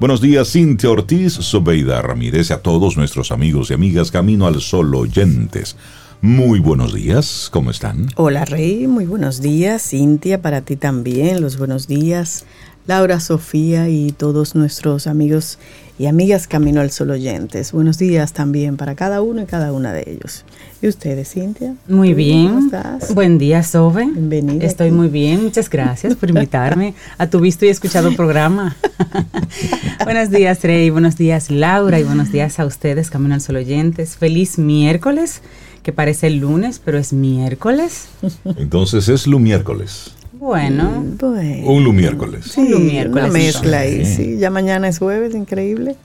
Buenos días, Cintia Ortiz, Sobeida Ramírez a todos nuestros amigos y amigas Camino al Sol oyentes. Muy buenos días, ¿cómo están? Hola Rey, muy buenos días. Cintia, para ti también, los buenos días. Laura, Sofía y todos nuestros amigos y amigas Camino al Sol oyentes. Buenos días también para cada uno y cada una de ellos. ¿Y ustedes, Cintia? Muy bien. ¿Cómo estás? Buen día, Sobe. Bienvenida. Estoy muy bien. Muchas gracias por invitarme a tu visto y escuchado programa. buenos días, Rey. Buenos días, Laura. Y buenos días a ustedes, Camino al Sol oyentes. Feliz miércoles, que parece el lunes, pero es miércoles. Entonces es lo miércoles. Bueno, bueno. Un miércoles. Sí, un miércoles. Una mezcla ahí, sí. Ya mañana es jueves, increíble.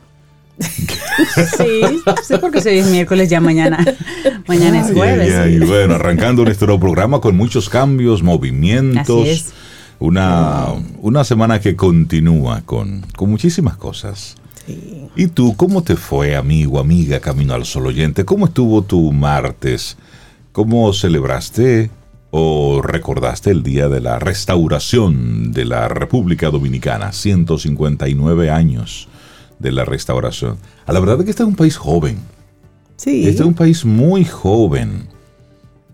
sí, sí, porque hoy es miércoles, ya mañana, mañana es jueves. Y bueno, arrancando nuestro programa con muchos cambios, movimientos. Una, una semana que continúa con, con muchísimas cosas. Sí. ¿Y tú cómo te fue, amigo, amiga, Camino al Sol oyente? ¿Cómo estuvo tu martes? ¿Cómo celebraste o recordaste el día de la restauración de la República Dominicana? 159 años de la restauración. A la verdad es que este es un país joven. Sí. Este es un país muy joven.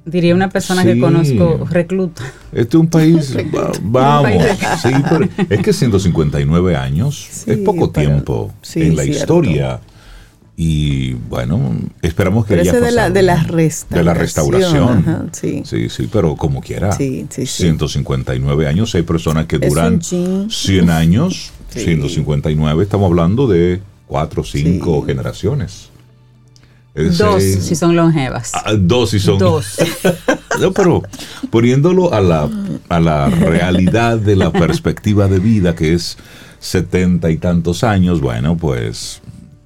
Diría una persona que conozco recluta. Este es un país, vamos, sí, pero es que 159 años es poco tiempo en la historia. Y bueno, esperamos que haya de la, de la restauración. De la restauración. sí. sí, sí, pero como quiera. Sí, sí, 159 años, hay personas que duran 100 años 159, estamos hablando de cuatro o cinco generaciones. dos si son longevas. Ah, dos si son. Dos. no, pero poniéndolo a la, a la realidad de la perspectiva de vida, que es setenta y tantos años, bueno, pues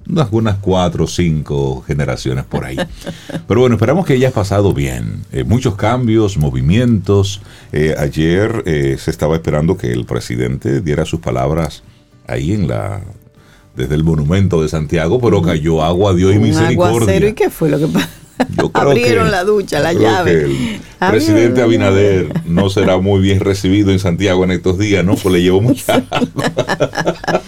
unas, cuatro o cinco generaciones por ahí. Pero bueno, esperamos que hayas pasado bien. Eh, muchos cambios, movimientos. Eh, ayer eh, se estaba esperando que el presidente diera sus palabras ahí en la desde el monumento de Santiago, pero cayó agua, Dios y misericordia. ¿y qué fue lo que pasó? Abrieron la ducha, la llave. el presidente Abinader no será muy bien recibido en Santiago en estos días, ¿no? Pues le llevó mucha agua.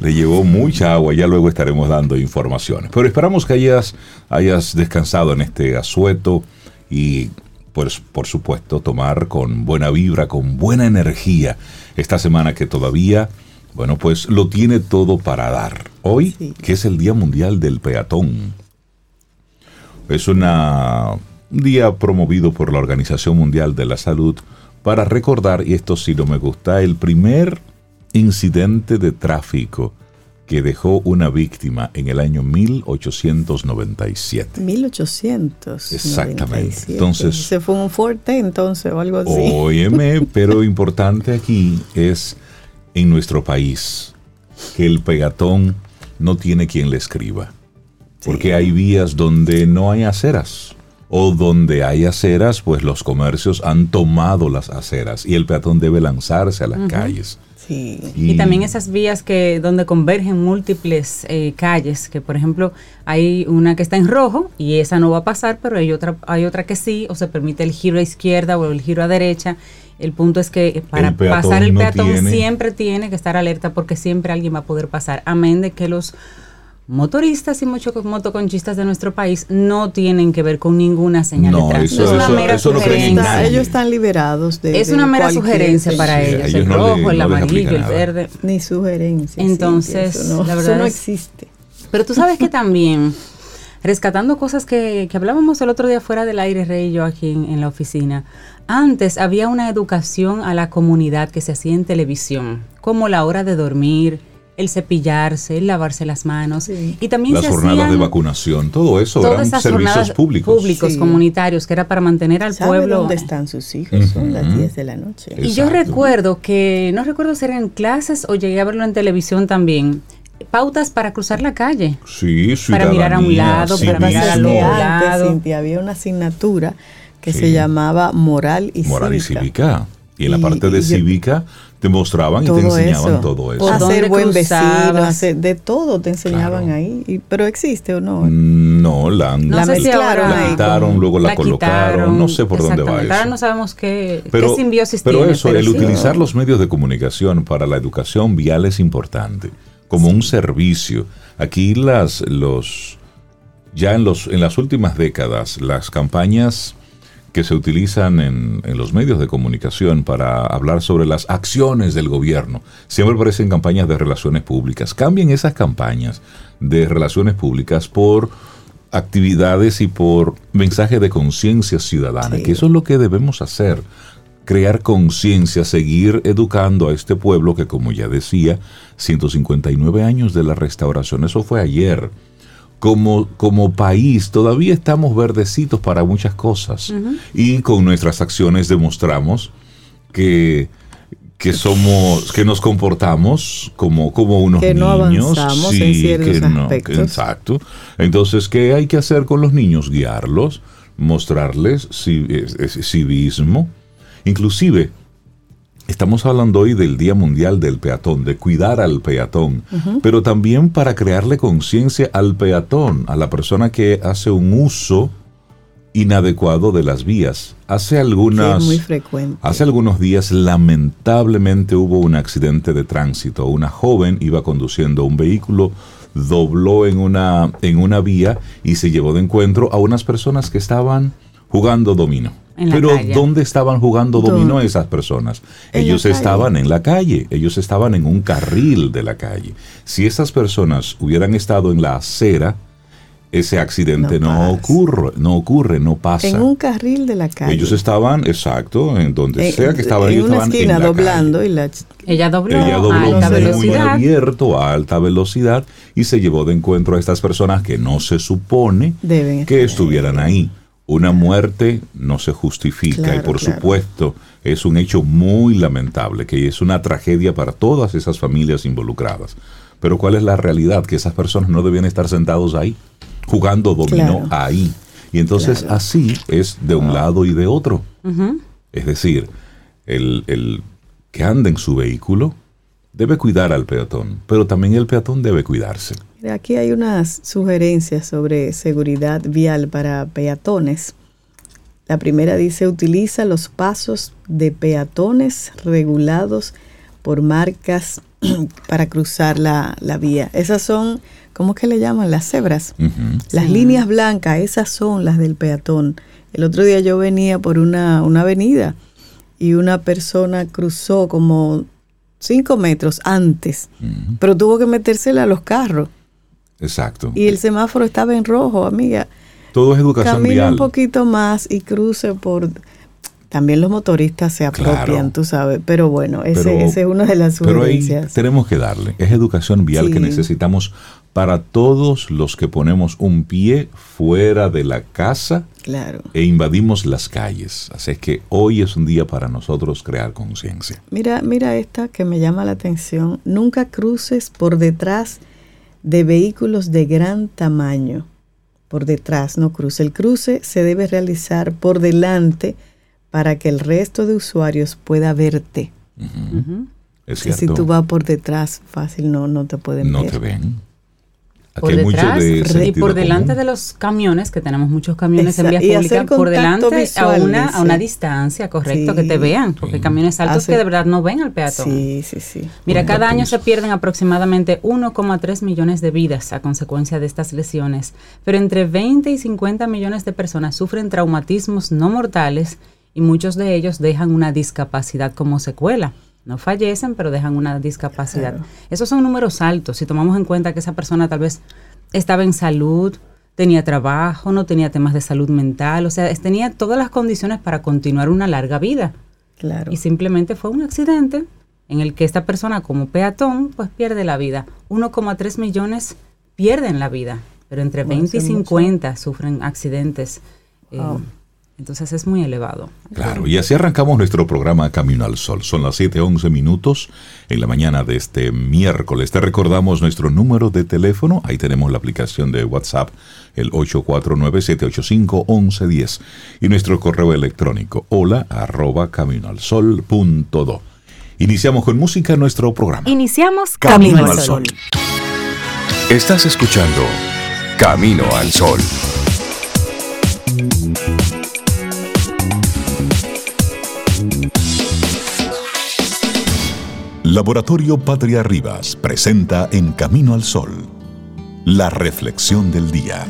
le llevó mucha agua, ya luego estaremos dando informaciones. Pero esperamos que hayas, hayas descansado en este asueto y pues por supuesto tomar con buena vibra, con buena energía esta semana que todavía bueno, pues lo tiene todo para dar. Hoy, que es el Día Mundial del Peatón, es una, un día promovido por la Organización Mundial de la Salud para recordar, y esto sí no me gusta, el primer incidente de tráfico que dejó una víctima en el año 1897. 1800. Exactamente. Entonces, se fue un fuerte entonces o algo así. Óyeme, pero importante aquí es en nuestro país que el pegatón no tiene quien le escriba. Porque hay vías donde no hay aceras. O donde hay aceras, pues los comercios han tomado las aceras y el peatón debe lanzarse a las calles. Sí. Y, también esas vías que donde convergen múltiples eh, calles, que por ejemplo hay una que está en rojo y esa no va a pasar, pero hay otra, hay otra que sí, o se permite el giro a izquierda o el giro a derecha el punto es que para pasar el peatón siempre tiene que estar alerta porque siempre alguien va a poder pasar. Amén de que los motoristas y muchos motoconchistas de nuestro país no tienen que ver con ninguna señal de tránsito. es una mera sugerencia. ellos están liberados de Es una mera sugerencia para ellos, el rojo, el amarillo, el verde. Ni sugerencia. Entonces, la verdad no existe. Pero tú sabes que también rescatando cosas que, que, hablábamos el otro día fuera del aire, Rey y yo aquí en, la oficina. Antes había una educación a la comunidad que se hacía en televisión, como la hora de dormir, el cepillarse, el lavarse las manos. Y también las jornadas de vacunación, todo eso eran servicios públicos. Públicos, comunitarios, que era para mantener al pueblo. dónde están sus hijos? Son las 10 de la noche. Y yo recuerdo que, no recuerdo si era en clases o llegué a verlo en televisión también, pautas para cruzar la calle. Sí, Para mirar a un lado, para mirar al otro lado. había una asignatura que se llamaba Moral y Moral y Cívica. Y en la parte de cívica te mostraban y te enseñaban todo eso. A ser buen vecino, hacer de todo te enseñaban ahí. pero existe o no? Mm, no, la, no la mezclaron, la quitaron, luego la, colocaron, no sé por dónde va eso. Ahora no sabemos qué, pero, qué simbiosis pero tiene. Eso, el utilizar los medios de comunicación para la educación vial es importante, como un servicio. Aquí las, los, ya en, los, en las últimas décadas, las campañas que se utilizan en, los medios de comunicación para hablar sobre las acciones del gobierno. Siempre aparecen campañas de relaciones públicas. Cambien esas campañas de relaciones públicas por actividades y por mensaje de conciencia ciudadana, que eso es lo que debemos hacer, crear conciencia, seguir educando a este pueblo que, como ya decía, 159 años de la restauración, eso fue ayer como, como país todavía estamos verdecitos para muchas cosas. Y con nuestras acciones demostramos que, que somos que nos comportamos como, como unos que no niños. avanzamos en ciertos aspectos. exacto. Entonces qué hay que hacer con los niños guiarlos mostrarles civismo. Inclusive Estamos hablando hoy del Día Mundial del Peatón, de cuidar al peatón, pero también para crearle conciencia al peatón, a la persona que hace un uso inadecuado de las vías. Hace algunas muy frecuente. Hace algunos días lamentablemente hubo un accidente de tránsito. Una joven iba conduciendo un vehículo, dobló en una en una vía y se llevó de encuentro a unas personas que estaban jugando dominó. Pero ¿dónde estaban jugando dominó esas personas? Ellos estaban en la calle, ellos estaban en un carril de la calle. Si esas personas hubieran estado en la acera, ese accidente no, ocurre, no ocurre, no pasa. En un carril de la calle. Ellos estaban, exacto, en donde sea que estaban, en ellos una estaban esquina en la doblando calle. y la ella dobló, Ella dobló a alta muy velocidad. abierto a alta velocidad y se llevó de encuentro a estas personas que no se supone Deben que estuvieran ahí. Una muerte no se justifica y por claro. supuesto es un hecho muy lamentable, que es una tragedia para todas esas familias involucradas. Pero ¿cuál es la realidad? Que esas personas no debían estar sentados ahí, jugando dominó Claro. ahí. Y entonces así es de un lado y de otro. Es decir, el, el que anda en su vehículo debe cuidar al peatón, pero también el peatón debe cuidarse. Aquí hay unas sugerencias sobre seguridad vial para peatones. La primera dice, utiliza los pasos de peatones regulados por marcas para cruzar la, la vía. Esas son, ¿cómo que le llaman? Las cebras. Las Sí. líneas blancas, esas son las del peatón. El otro día yo venía por una, una avenida y una persona cruzó como cinco metros antes, pero tuvo que metérsela a los carros. Exacto. Y el semáforo estaba en rojo, amiga. Todo es educación Camina vial. un poquito más y cruce por... También los motoristas se apropian, Claro. tú sabes. Pero bueno, ese, Pero- es una de las Pero ahí sugerencias. tenemos que darle. Es educación vial que necesitamos para todos los que ponemos un pie fuera de la casa Claro. e invadimos las calles. Así es que hoy es un día para nosotros crear conciencia. Mira, mira esta que me llama la atención. Nunca cruces por detrás de vehículos de gran tamaño. Por detrás, no cruce. El cruce se debe realizar por delante para que el resto de usuarios pueda verte. Ujú. Es cierto. si tú vas por detrás, fácil no, no te pueden no ver. te ven. Aquí Por detrás de y por delante común. de los camiones, que tenemos muchos camiones en Exacto, vías públicas, por delante a una, a una distancia, correcto, Sí. que te vean, porque Sí. hay camiones altos Hace- que de verdad no ven al peatón. Sí, sí, sí. Mira, cada año se pierden aproximadamente 1,3 millones de vidas a consecuencia de estas lesiones, pero entre 20 y 50 millones de personas sufren traumatismos no mortales y muchos de ellos dejan una discapacidad como secuela. No fallecen, pero dejan una discapacidad. Claro. Esos son números altos. Si tomamos en cuenta que esa persona tal vez estaba en salud, tenía trabajo, no tenía temas de salud mental, o sea, tenía todas las condiciones para continuar una larga vida Claro. y simplemente fue un accidente en el que esta persona como peatón pues pierde la vida. 1,3 millones pierden la vida, pero entre 20 y eso es mucho. 50 sufren accidentes. eh. Entonces es muy elevado. Claro, y así arrancamos nuestro programa Camino al Sol. Son las 7:11 minutos en la mañana de este miércoles. Te recordamos nuestro número de teléfono. Ahí tenemos la aplicación de WhatsApp, el 849-785-1110. Y nuestro correo electrónico, hola arroba caminoalsol.do. Iniciamos con música nuestro programa. Iniciamos Camino, al Sol. Estás escuchando Camino al Sol. Laboratorio Patria Rivas presenta En Camino al Sol, la reflexión del día.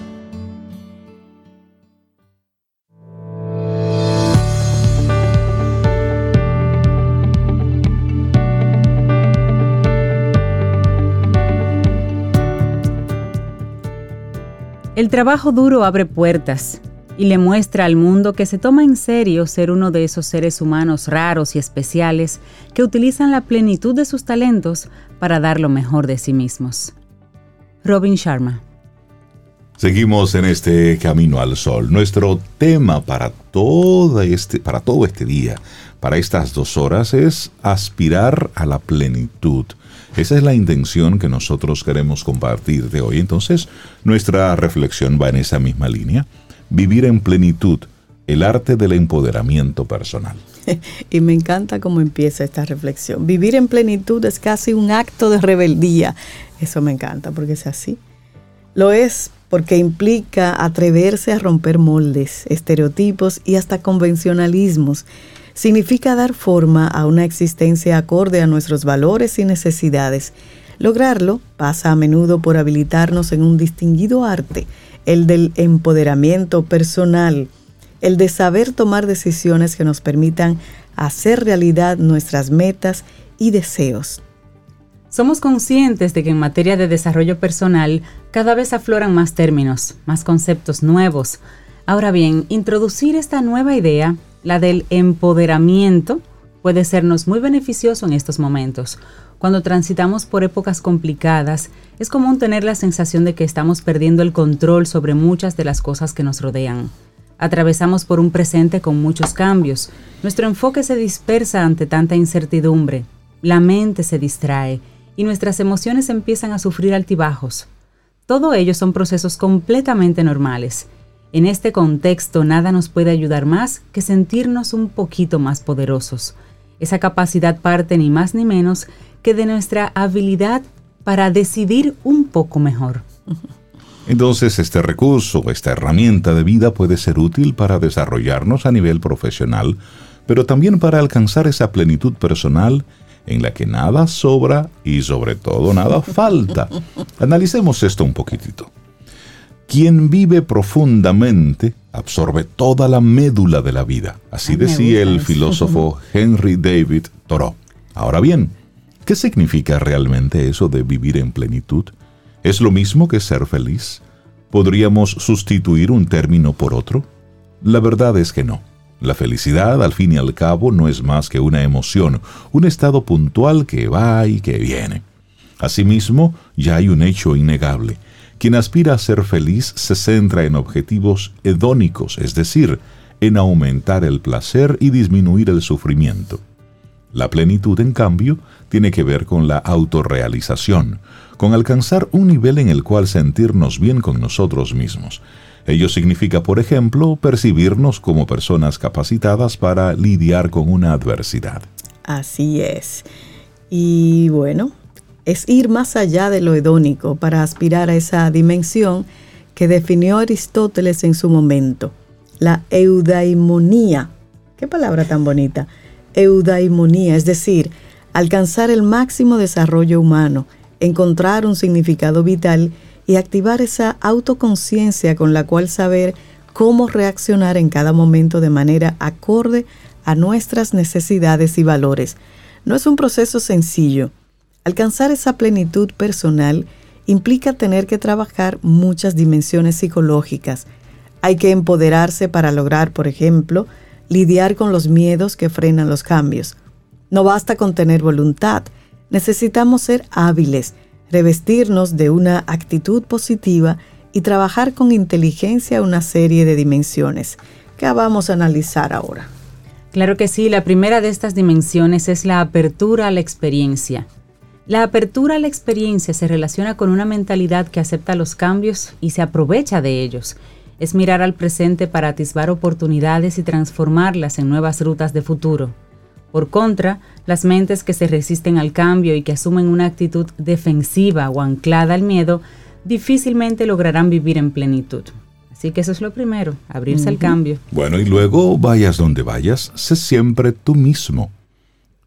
El trabajo duro abre puertas y le muestra al mundo que se toma en serio ser uno de esos seres humanos raros y especiales que utilizan la plenitud de sus talentos para dar lo mejor de sí mismos. Robin Sharma. Seguimos en este camino al sol. Nuestro tema para todo este, para todo este día, para estas dos horas, es aspirar a la plenitud esa es la intención que nosotros queremos compartir de hoy. Entonces, nuestra reflexión va en esa misma línea. Vivir en plenitud, el arte del empoderamiento personal. Y me encanta cómo empieza esta reflexión. Vivir en plenitud es casi un acto de rebeldía. Eso me encanta porque es así. Lo es porque implica atreverse a romper moldes, estereotipos y hasta convencionalismos significa dar forma a una existencia acorde a nuestros valores y necesidades. Lograrlo pasa a menudo por habilitarnos en un distinguido arte, el del empoderamiento personal, el de saber tomar decisiones que nos permitan hacer realidad nuestras metas y deseos. Somos conscientes de que en materia de desarrollo personal cada vez afloran más términos, más conceptos nuevos. Ahora bien, introducir esta nueva idea la del empoderamiento, puede sernos muy beneficioso en estos momentos. Cuando transitamos por épocas complicadas, es común tener la sensación de que estamos perdiendo el control sobre muchas de las cosas que nos rodean. Atravesamos por un presente con muchos cambios. Nuestro enfoque se dispersa ante tanta incertidumbre. La mente se distrae y nuestras emociones empiezan a sufrir altibajos. Todo ello son procesos completamente normales en este contexto nada nos puede ayudar más que sentirnos un poquito más poderosos. Esa capacidad parte ni más ni menos que de nuestra habilidad para decidir un poco mejor. Entonces este recurso, esta herramienta de vida puede ser útil para desarrollarnos a nivel profesional, pero también para alcanzar esa plenitud personal en la que nada sobra y sobre todo nada falta. Analicemos esto un poquitito. Quien vive profundamente absorbe toda la médula de la vida. Así decía el filósofo Henry David Thoreau. Ahora bien, ¿qué significa realmente eso de vivir en plenitud? ¿Es lo mismo que ser feliz? ¿Podríamos sustituir un término por otro? La verdad es que no. La felicidad, al fin y al cabo, no es más que una emoción, un estado puntual que va y que viene. Asimismo, ya hay un hecho innegable. Quien aspira a ser feliz se centra en objetivos hedónicos, es decir, en aumentar el placer y disminuir el sufrimiento. La plenitud, en cambio, tiene que ver con la autorrealización, con alcanzar un nivel en el cual sentirnos bien con nosotros mismos. Ello significa, por ejemplo, percibirnos como personas capacitadas para lidiar con una adversidad. Así es. Y bueno, es ir más allá de lo hedónico para aspirar a esa dimensión que definió Aristóteles en su momento, la eudaimonía. Qué palabra tan bonita. Eudaimonía, es decir, alcanzar el máximo desarrollo humano, encontrar un significado vital y activar esa autoconciencia con la cual saber cómo reaccionar en cada momento de manera acorde a nuestras necesidades y valores. No es un proceso sencillo, Alcanzar esa plenitud personal implica tener que trabajar muchas dimensiones psicológicas. Hay que empoderarse para lograr, por ejemplo, lidiar con los miedos que frenan los cambios. No basta con tener voluntad, necesitamos ser hábiles, revestirnos de una actitud positiva y trabajar con inteligencia una serie de dimensiones que vamos a analizar ahora. Claro que sí, la primera de estas dimensiones es la apertura a la experiencia. La apertura a la experiencia se relaciona con una mentalidad que acepta los cambios y se aprovecha de ellos. Es mirar al presente para atisbar oportunidades y transformarlas en nuevas rutas de futuro. Por contra, las mentes que se resisten al cambio y que asumen una actitud defensiva o anclada al miedo difícilmente lograrán vivir en plenitud. Así que eso es lo primero, abrirse al cambio. Bueno, y luego vayas donde vayas, sé siempre tú mismo.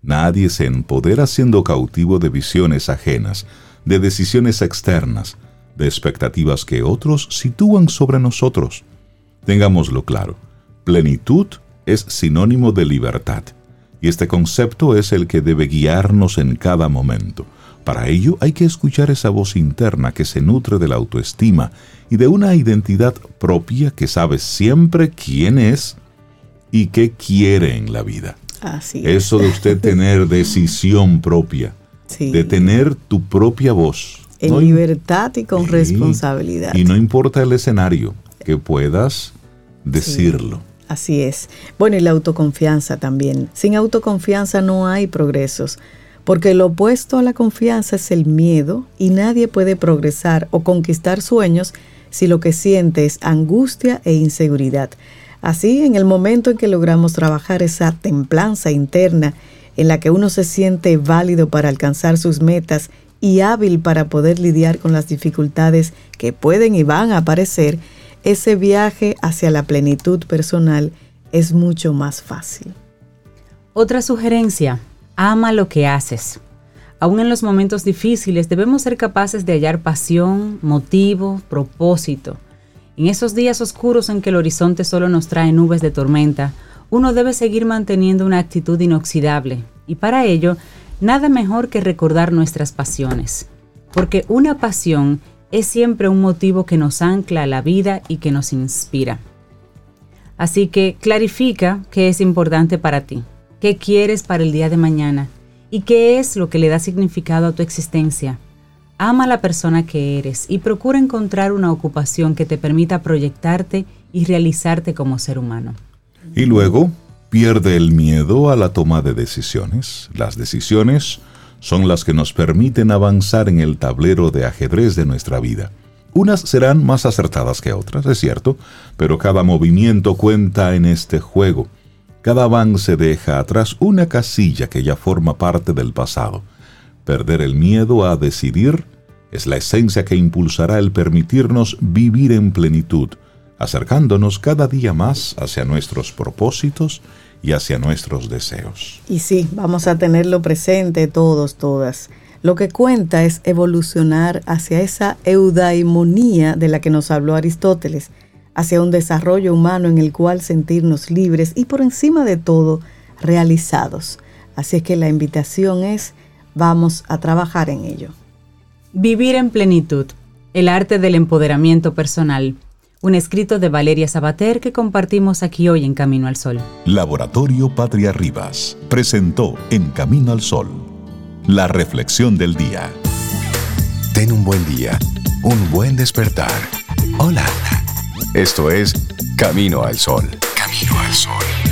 Nadie se empodera siendo cautivo de visiones ajenas, de decisiones externas, de expectativas que otros sitúan sobre nosotros. Tengámoslo claro, plenitud es sinónimo de libertad, y este concepto es el que debe guiarnos en cada momento. Para ello hay que escuchar esa voz interna que se nutre de la autoestima y de una identidad propia que sabe siempre quién es y qué quiere en la vida. Así Eso de usted tener decisión propia, de tener tu propia voz. En libertad y con responsabilidad. Y no importa el escenario, que puedas decirlo. así es. Bueno, y la autoconfianza también. Sin autoconfianza no hay progresos. Porque lo opuesto a la confianza es el miedo y nadie puede progresar o conquistar sueños si lo que siente es angustia e inseguridad. Así, en el momento en que logramos trabajar esa templanza interna en la que uno se siente válido para alcanzar sus metas y hábil para poder lidiar con las dificultades que pueden y van a aparecer, ese viaje hacia la plenitud personal es mucho más fácil. Otra sugerencia, ama lo que haces. Aún en los momentos difíciles debemos ser capaces de hallar pasión, motivo, propósito. En esos días oscuros en que el horizonte solo nos trae nubes de tormenta, uno debe seguir manteniendo una actitud inoxidable, y para ello, nada mejor que recordar nuestras pasiones, porque una pasión es siempre un motivo que nos ancla a la vida y que nos inspira. Así que clarifica qué es importante para ti qué quieres para el día de mañana y qué es lo que le da significado a tu existencia. Ama a la persona que eres y procura encontrar una ocupación que te permita proyectarte y realizarte como ser humano. Y luego, pierde el miedo a la toma de decisiones. Las decisiones son las que nos permiten avanzar en el tablero de ajedrez de nuestra vida. Unas serán más acertadas que otras, es cierto, pero cada movimiento cuenta en este juego cada avance deja atrás una casilla que ya forma parte del pasado. Perder el miedo a decidir es la esencia que impulsará el permitirnos vivir en plenitud, acercándonos cada día más hacia nuestros propósitos y hacia nuestros deseos. Y sí, vamos a tenerlo presente todos, todas. Lo que cuenta es evolucionar hacia esa eudaimonía de la que nos habló Aristóteles, hacia un desarrollo humano en el cual sentirnos libres y por encima de todo realizados. Así es que la invitación es, vamos a trabajar en ello. Vivir en plenitud, el arte del empoderamiento personal. Un escrito de Valeria Sabater que compartimos aquí hoy en Camino al Sol. Laboratorio Patria Rivas presentó En Camino al Sol, la reflexión del día. Ten un buen día, un buen despertar. Hola. Esto es Camino al Sol. Camino al Sol.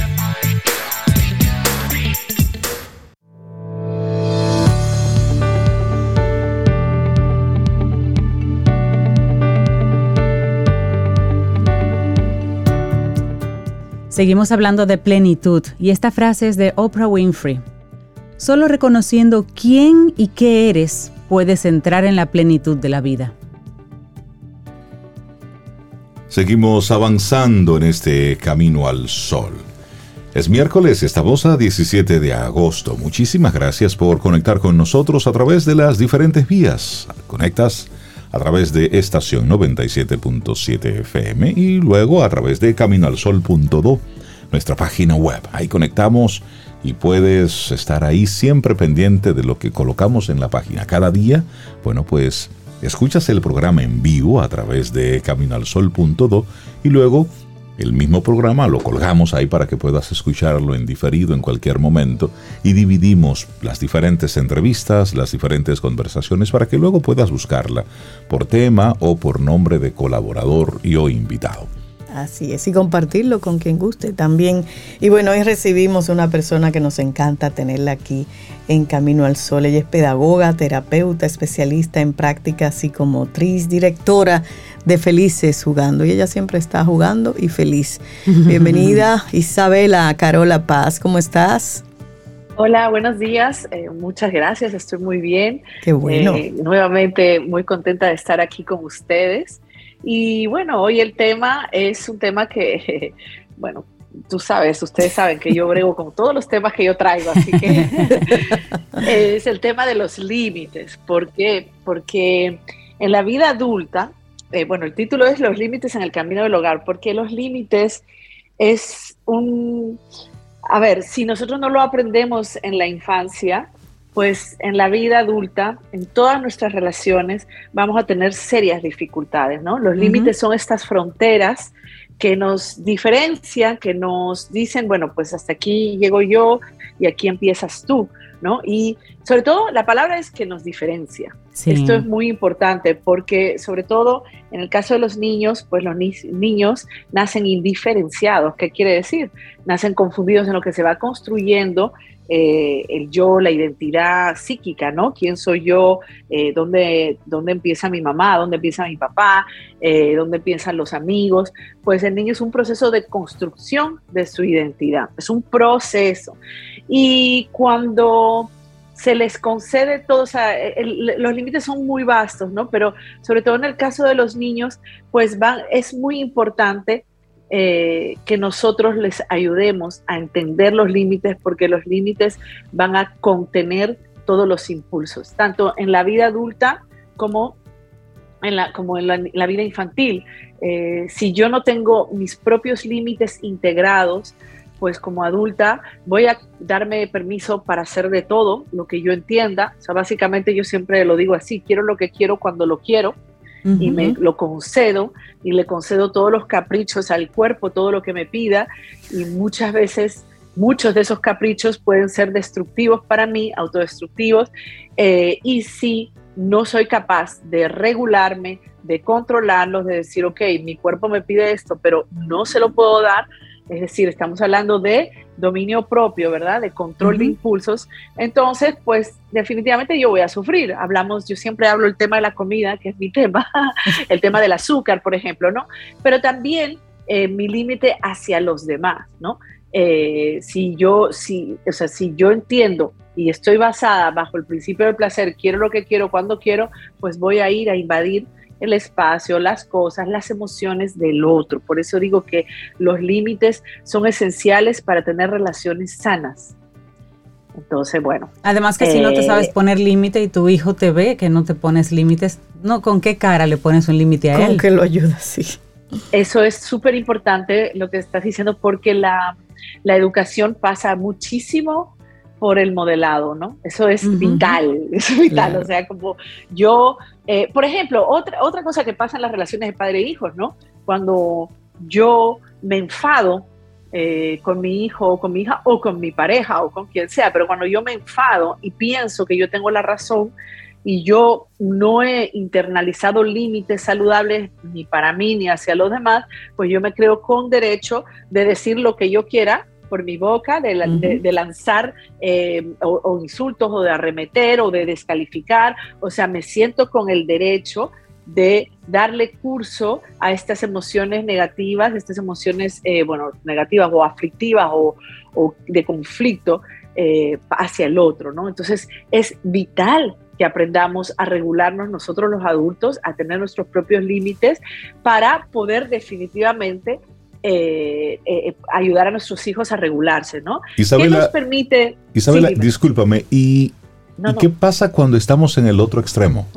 Seguimos hablando de plenitud y esta frase es de Oprah Winfrey. Solo reconociendo quién y qué eres puedes entrar en la plenitud de la vida. Seguimos avanzando en este camino al sol. Es miércoles, estamos a 17 de agosto. Muchísimas gracias por conectar con nosotros a través de las diferentes vías. Conectas a través de estación 97.7 FM y luego a través de caminoalsol.do, nuestra página web. Ahí conectamos y puedes estar ahí siempre pendiente de lo que colocamos en la página. Cada día, bueno, pues Escuchas el programa en vivo a través de caminoalsol.do y luego el mismo programa lo colgamos ahí para que puedas escucharlo en diferido en cualquier momento y dividimos las diferentes entrevistas, las diferentes conversaciones para que luego puedas buscarla por tema o por nombre de colaborador y o invitado. Así es, y compartirlo con quien guste también. Y bueno, hoy recibimos una persona que nos encanta tenerla aquí en Camino al Sol. Ella es pedagoga, terapeuta, especialista en práctica psicomotriz, directora de Felices Jugando. Y ella siempre está jugando y feliz. Bienvenida Isabela Carola Paz, ¿cómo estás? Hola, buenos días. Eh, muchas gracias, estoy muy bien. Qué bueno. Eh, nuevamente muy contenta de estar aquí con ustedes. Y bueno, hoy el tema es un tema que, bueno, tú sabes, ustedes saben que yo brego con todos los temas que yo traigo, así que es el tema de los límites. ¿Por qué? Porque en la vida adulta, eh, bueno, el título es Los límites en el camino del hogar, porque los límites es un a ver, si nosotros no lo aprendemos en la infancia, pues en la vida adulta, en todas nuestras relaciones, vamos a tener serias dificultades, ¿no? Los límites son estas fronteras que nos diferencian, que nos dicen, bueno, pues hasta aquí llego yo y aquí empiezas tú. ¿no? Y sobre todo la palabra es que nos diferencia. Esto es muy importante porque sobre todo en el caso de los niños, pues los niños nacen indiferenciados. ¿Qué quiere decir? Nacen confundidos en lo que se va construyendo eh, el yo, la identidad psíquica, ¿no? ¿Quién soy yo? Eh, ¿dónde, ¿dónde, empieza mi mamá? ¿Dónde empieza mi papá? Eh, ¿Dónde empiezan los amigos? Pues el niño es un proceso de construcción de su identidad, es un proceso. Y cuando se les concede todo, o sea, los límites son muy vastos, ¿no? Pero sobre todo en el caso de los niños, pues van, es muy importante eh, que nosotros les ayudemos a entender los límites, porque los límites van a contener todos los impulsos, tanto en la vida adulta como en la, como en la, vida infantil. Eh, si yo no tengo mis propios límites integrados, pues como adulta voy a darme permiso para hacer de todo lo que yo entienda. O sea, básicamente yo siempre lo digo así, quiero lo que quiero cuando lo quiero y me lo concedo y le concedo todos los caprichos al cuerpo, todo lo que me pida y muchas veces muchos de esos caprichos pueden ser destructivos para mí, autodestructivos eh, y si no soy capaz de regularme, de controlarlos, de decir, ok, mi cuerpo me pide esto, pero no se lo puedo dar, es decir, estamos hablando de dominio propio, ¿verdad? De control de impulsos. Entonces, pues definitivamente yo voy a sufrir. Hablamos, yo siempre hablo el tema de la comida, que es mi tema, el tema del azúcar, por ejemplo, ¿no? Pero también eh, mi límite hacia los demás, ¿no? Eh, si yo, si, o sea, si yo entiendo y estoy basada bajo el principio del placer, quiero lo que quiero cuando quiero, pues voy a ir a invadir el espacio, las cosas, las emociones del otro. Por eso digo que los límites son esenciales para tener relaciones sanas. Entonces, bueno. Además que si no te sabes eh, poner límite y tu hijo te ve que no te pones límites, no, ¿con qué cara le pones un límite a él? Con que lo ayuda, sí. Eso es súper importante lo que estás diciendo porque la, la educación pasa muchísimo por el modelado, ¿no? Eso es vital, es vital. O sea, como yo, eh, por ejemplo, otra, otra cosa que pasa en las relaciones de padre e hijos, ¿no? Cuando yo me enfado eh, con mi hijo o con mi hija o con mi pareja o con quien sea, pero cuando yo me enfado y pienso que yo tengo la razón y yo no he internalizado límites saludables ni para mí ni hacia los demás, pues yo me creo con derecho de decir lo que yo quiera por mi boca de, lanzar eh, o, insultos o de arremeter o de descalificar. O sea, me siento con el derecho de darle curso a estas emociones negativas, estas emociones, eh, bueno, negativas o aflictivas o, de conflicto eh, hacia el otro, ¿no? Entonces es vital que aprendamos a regularnos nosotros los adultos, a tener nuestros propios límites para poder definitivamente eh, eh, ayudar a nuestros hijos a regularse, ¿no? Isabela, ¿Qué nos permite? Isabela, discúlpame, ¿y, qué pasa cuando estamos en el otro extremo?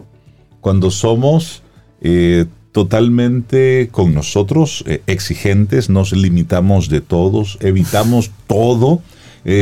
Cuando somos eh, totalmente con nosotros exigentes, nos limitamos de todos, evitamos todo.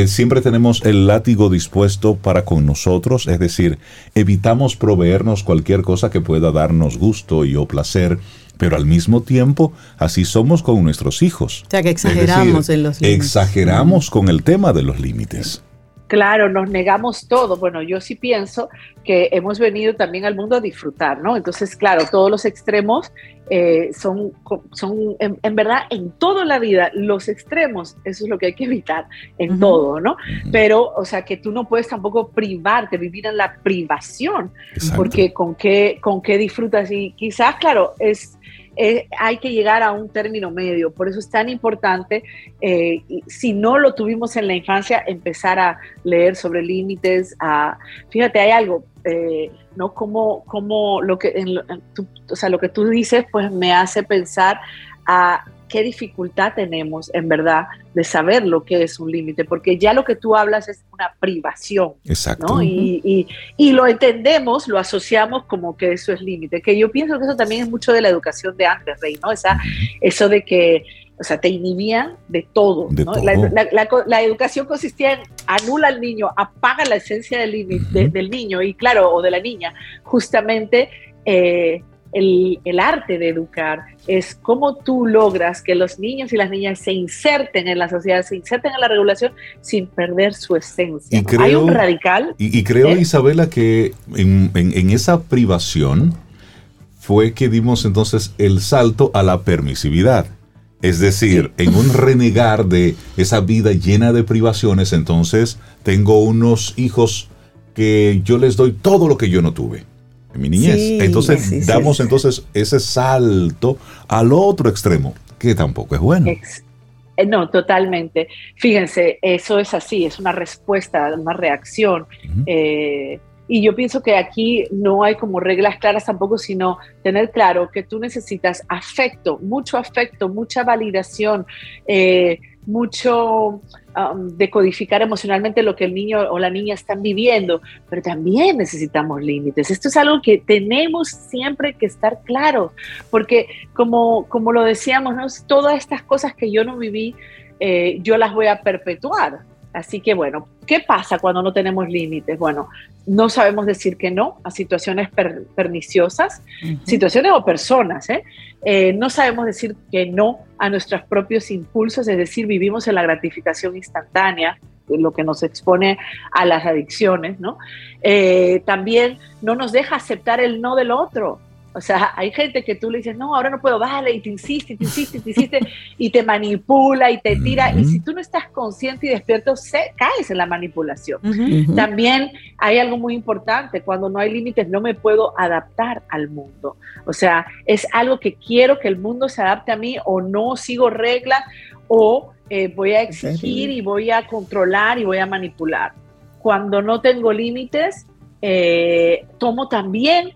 siempre tenemos el látigo dispuesto para con nosotros, es decir, evitamos proveernos cualquier cosa que pueda darnos gusto y o placer pero al mismo tiempo así somos con nuestros hijos. O sea que exageramos en los límites. Exageramos con el tema de los límites. Claro, nos negamos todo. Bueno, yo sí pienso que hemos venido también al mundo a disfrutar, ¿no? Entonces, claro, todos los extremos eh, son, son en, verdad, en toda la vida, los extremos, eso es lo que hay que evitar en todo, ¿no? Pero, o sea, que tú no puedes tampoco privarte, vivir en la privación, porque con qué, con qué disfrutas. Y quizás, claro, es eh, hay que llegar a un término medio. Por eso es tan importante, eh, si no lo tuvimos en la infancia, empezar a leer sobre límites. A, fíjate, hay algo, eh, ¿no? Como, como lo, que, o sea, lo que tú dices, pues me hace pensar a qué dificultad tenemos, en verdad, de saber lo que es un límite, porque ya lo que tú hablas es una privación. Exacto. Y, y, lo entendemos, lo asociamos como que eso es límite, que yo pienso que eso también es mucho de la educación de antes, Rey, ¿no? Esa, Eso de que, o sea, te inhibían de todo. La, educación consistía en anula al niño, apaga la esencia del, del niño y claro, o de la niña, justamente... Eh, el, arte de educar, es cómo tú logras que los niños y las niñas se inserten en la sociedad, se inserten en la regulación sin perder su esencia. Hay un radical. Y, creo, ¿eh? Isabela, que en, esa privación fue que dimos entonces el salto a la permisividad. Es decir, en un renegar de esa vida llena de privaciones, entonces tengo unos hijos que yo les doy todo lo que yo no tuve en mi niñez. entonces damos entonces ese salto al otro extremo, que tampoco es bueno. Eh, no, totalmente. Fíjense, eso es así, es una respuesta, una reacción. Eh, y yo pienso que aquí no hay como reglas claras tampoco, sino tener claro que tú necesitas afecto, mucho afecto, mucha validación, eh, mucho um, decodificar emocionalmente lo que el niño o la niña están viviendo, pero también necesitamos límites. Esto es algo que tenemos siempre que estar claros, porque como, como lo decíamos, ¿no? todas estas cosas que yo no viví, eh, yo las voy a perpetuar. Así que bueno, ¿qué pasa cuando no tenemos límites? Bueno, no sabemos decir que no a situaciones perniciosas, situaciones o personas. ¿eh? ¿eh? no sabemos decir que no a nuestros propios impulsos, es decir, vivimos en la gratificación instantánea, lo que nos expone a las adicciones, ¿no? Eh, también no nos deja aceptar el no del otro. O sea, hay gente que tú le dices, no, ahora no puedo, vale, y te insiste, y te insiste, y te insiste, y te manipula y te tira. Y si tú no estás consciente y despierto, se, caes en la manipulación. También hay algo muy importante, cuando no hay límites, no me puedo adaptar al mundo. O sea, es algo que quiero que el mundo se adapte a mí o no sigo reglas o eh, voy a exigir y voy a controlar y voy a manipular. Cuando no tengo límites, eh, tomo también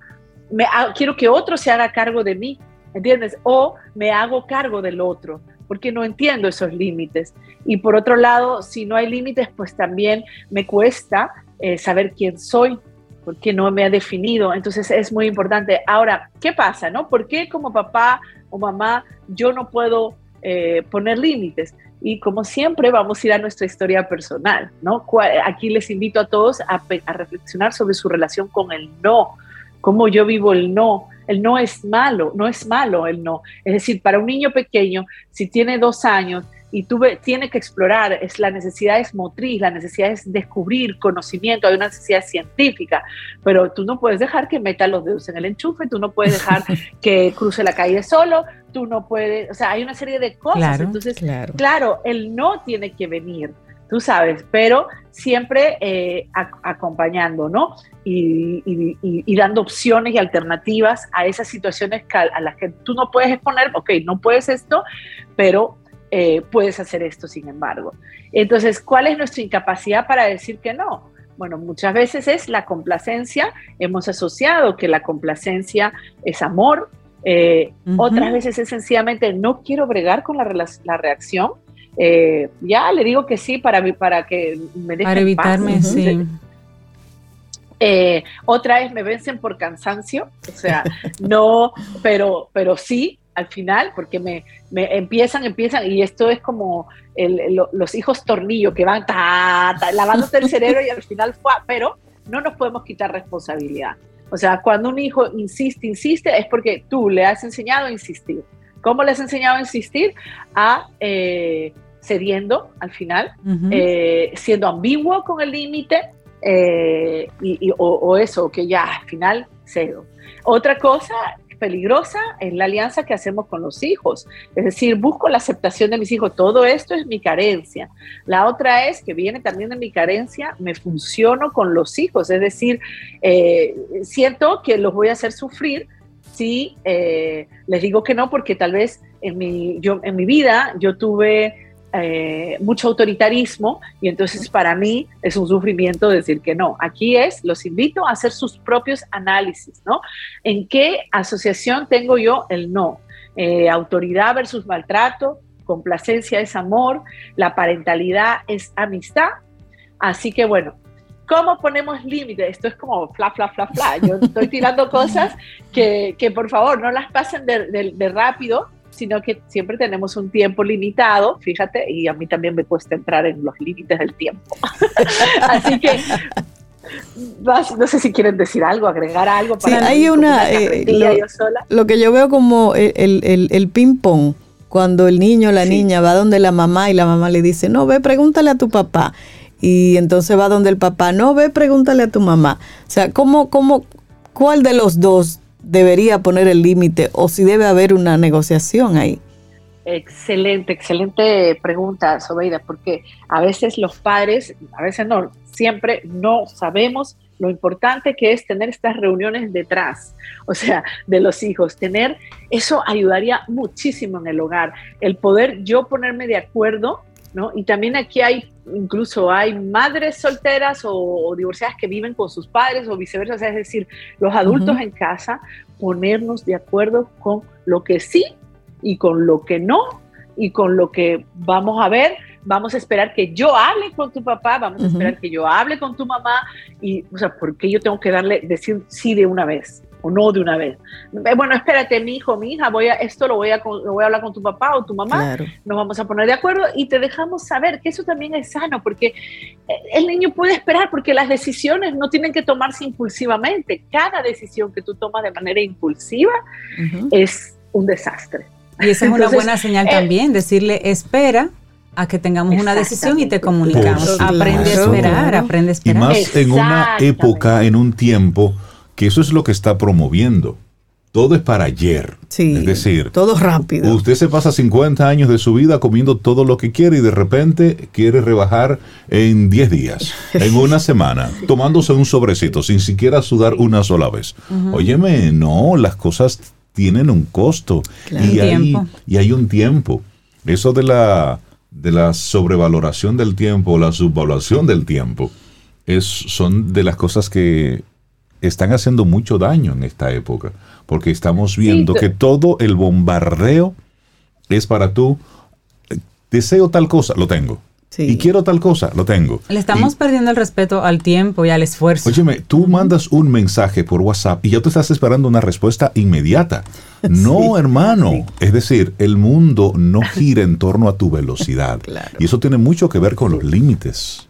quiero que otro se haga cargo de mí, ¿entiendes? O me hago cargo del otro, porque no entiendo esos límites. Y por otro lado, si no hay límites, pues también me cuesta eh, saber quién soy, porque no me ha definido. Entonces es muy importante. Ahora, ¿qué pasa? No? ¿Por qué como papá o mamá yo no puedo eh, poner límites? Y como siempre vamos a ir a nuestra historia personal, ¿no? Aquí les invito a todos a, a reflexionar sobre su relación con el no, cómo yo vivo el no. El no es malo, no es malo el no. Es decir, para un niño pequeño, si tiene dos años y tú tiene que explorar, es la necesidad es motriz, la necesidad es descubrir conocimiento, hay una necesidad científica, pero tú no puedes dejar que meta los dedos en el enchufe, tú no puedes dejar que cruce la calle solo, tú no puedes, o sea, hay una serie de cosas. Entonces, claro, el no tiene que venir tú sabes, pero siempre eh, acompañando, ¿no? Y, dando opciones y alternativas a esas situaciones a las que tú no puedes exponer, ok, no puedes esto, pero eh, puedes hacer esto, sin embargo. Entonces, ¿cuál es nuestra incapacidad para decir que no? Bueno, muchas veces es la complacencia, hemos asociado que la complacencia es amor, eh, otras veces es sencillamente no quiero bregar con la, la reacción, eh, ya le digo que sí para, para que me dejen Para evitarme, sí. Eh, otra vez me vencen por cansancio, o sea, no, pero, pero sí, al final, porque me, me empiezan, empiezan, y esto es como los hijos tornillo que van ta, lavándote el cerebro y al final fue, pero no nos podemos quitar responsabilidad. O sea, cuando un hijo insiste, insiste, es porque tú le has enseñado a insistir. ¿Cómo les he enseñado a insistir? A eh, cediendo al final, eh, siendo ambiguo con el límite eh, y, o, eso, que ya al final cedo. Otra cosa peligrosa es la alianza que hacemos con los hijos, es decir, busco la aceptación de mis hijos, todo esto es mi carencia. La otra es que viene también de mi carencia, me funciono con los hijos, es decir, siento que los voy a hacer sufrir sí eh, les digo que no porque tal vez en mi, yo, en mi vida yo tuve eh, mucho autoritarismo y entonces para mí es un sufrimiento decir que no. Aquí es, los invito a hacer sus propios análisis, ¿no? ¿En qué asociación tengo yo el no? Eh, autoridad versus maltrato, complacencia es amor, la parentalidad es amistad. Así que bueno, ¿Cómo ponemos límites? Esto es como fla, fla, fla, fla. Yo estoy tirando cosas que, que por favor no las pasen de, de, rápido, sino que siempre tenemos un tiempo limitado, fíjate, y a mí también me cuesta entrar en los límites del tiempo. Así que no sé si quieren decir algo, agregar algo. Para sí, hay una, eh, lo, que yo veo como el, el, el ping-pong, cuando el niño o la niña va donde la mamá y la mamá le dice, no, ve, pregúntale a tu papá y entonces va donde el papá, no ve, pregúntale a tu mamá. O sea, ¿cómo, cómo, ¿cuál de los dos debería poner el límite o si debe haber una negociación ahí? Excelente, excelente pregunta, Sobeida, porque a veces los padres, a veces no, siempre no sabemos lo importante que es tener estas reuniones detrás, o sea, de los hijos. Tener eso ayudaría muchísimo en el hogar, el poder yo ponerme de acuerdo y también aquí hay, incluso hay madres solteras o, divorciadas que viven con sus padres o viceversa, es decir, los adultos en casa, ponernos de acuerdo con lo que sí y con lo que no y con lo que vamos a ver, vamos a esperar que yo hable con tu papá, vamos a esperar que yo hable con tu mamá y, o sea, ¿por qué yo tengo que darle, decir sí de una vez? O no de una vez. Eh, bueno, espérate, mi hijo, mi hija, voy a, esto lo voy a, lo voy a hablar con tu papá o tu mamá, nos vamos a poner de acuerdo y te dejamos saber que eso también es sano, porque eh, el niño puede esperar, porque las decisiones no tienen que tomarse impulsivamente. Cada decisión que tú tomas de manera impulsiva es un desastre. Y esa es una buena señal eh, también, decirle, espera, a que tengamos una decisión y te comunicamos. aprende a esperar, aprende a esperar. Y más en una época, en un tiempo que eso es lo que está promoviendo. Todo es para ayer. Sí, es decir, todo rápido. Usted se pasa 50 años de su vida comiendo todo lo que quiere y de repente quiere rebajar en 10 días, en una semana, tomándose un sobrecito sin siquiera sudar una sola vez. Óyeme, no, las cosas tienen un costo y, hay, y hay un tiempo. Eso de la, de la sobrevaloración del tiempo, la subvaluación del tiempo, es, son de las cosas que están haciendo mucho daño en esta época, porque estamos viendo que todo el bombardeo es para tú, deseo tal cosa, lo tengo. Y quiero tal cosa, lo tengo. Le estamos perdiendo el respeto al tiempo y al esfuerzo. Óyeme, tú mandas un mensaje por WhatsApp y ya tú estás esperando una respuesta inmediata. No, hermano. Es decir, el mundo no gira en torno a tu velocidad. Y eso tiene mucho que ver con los límites.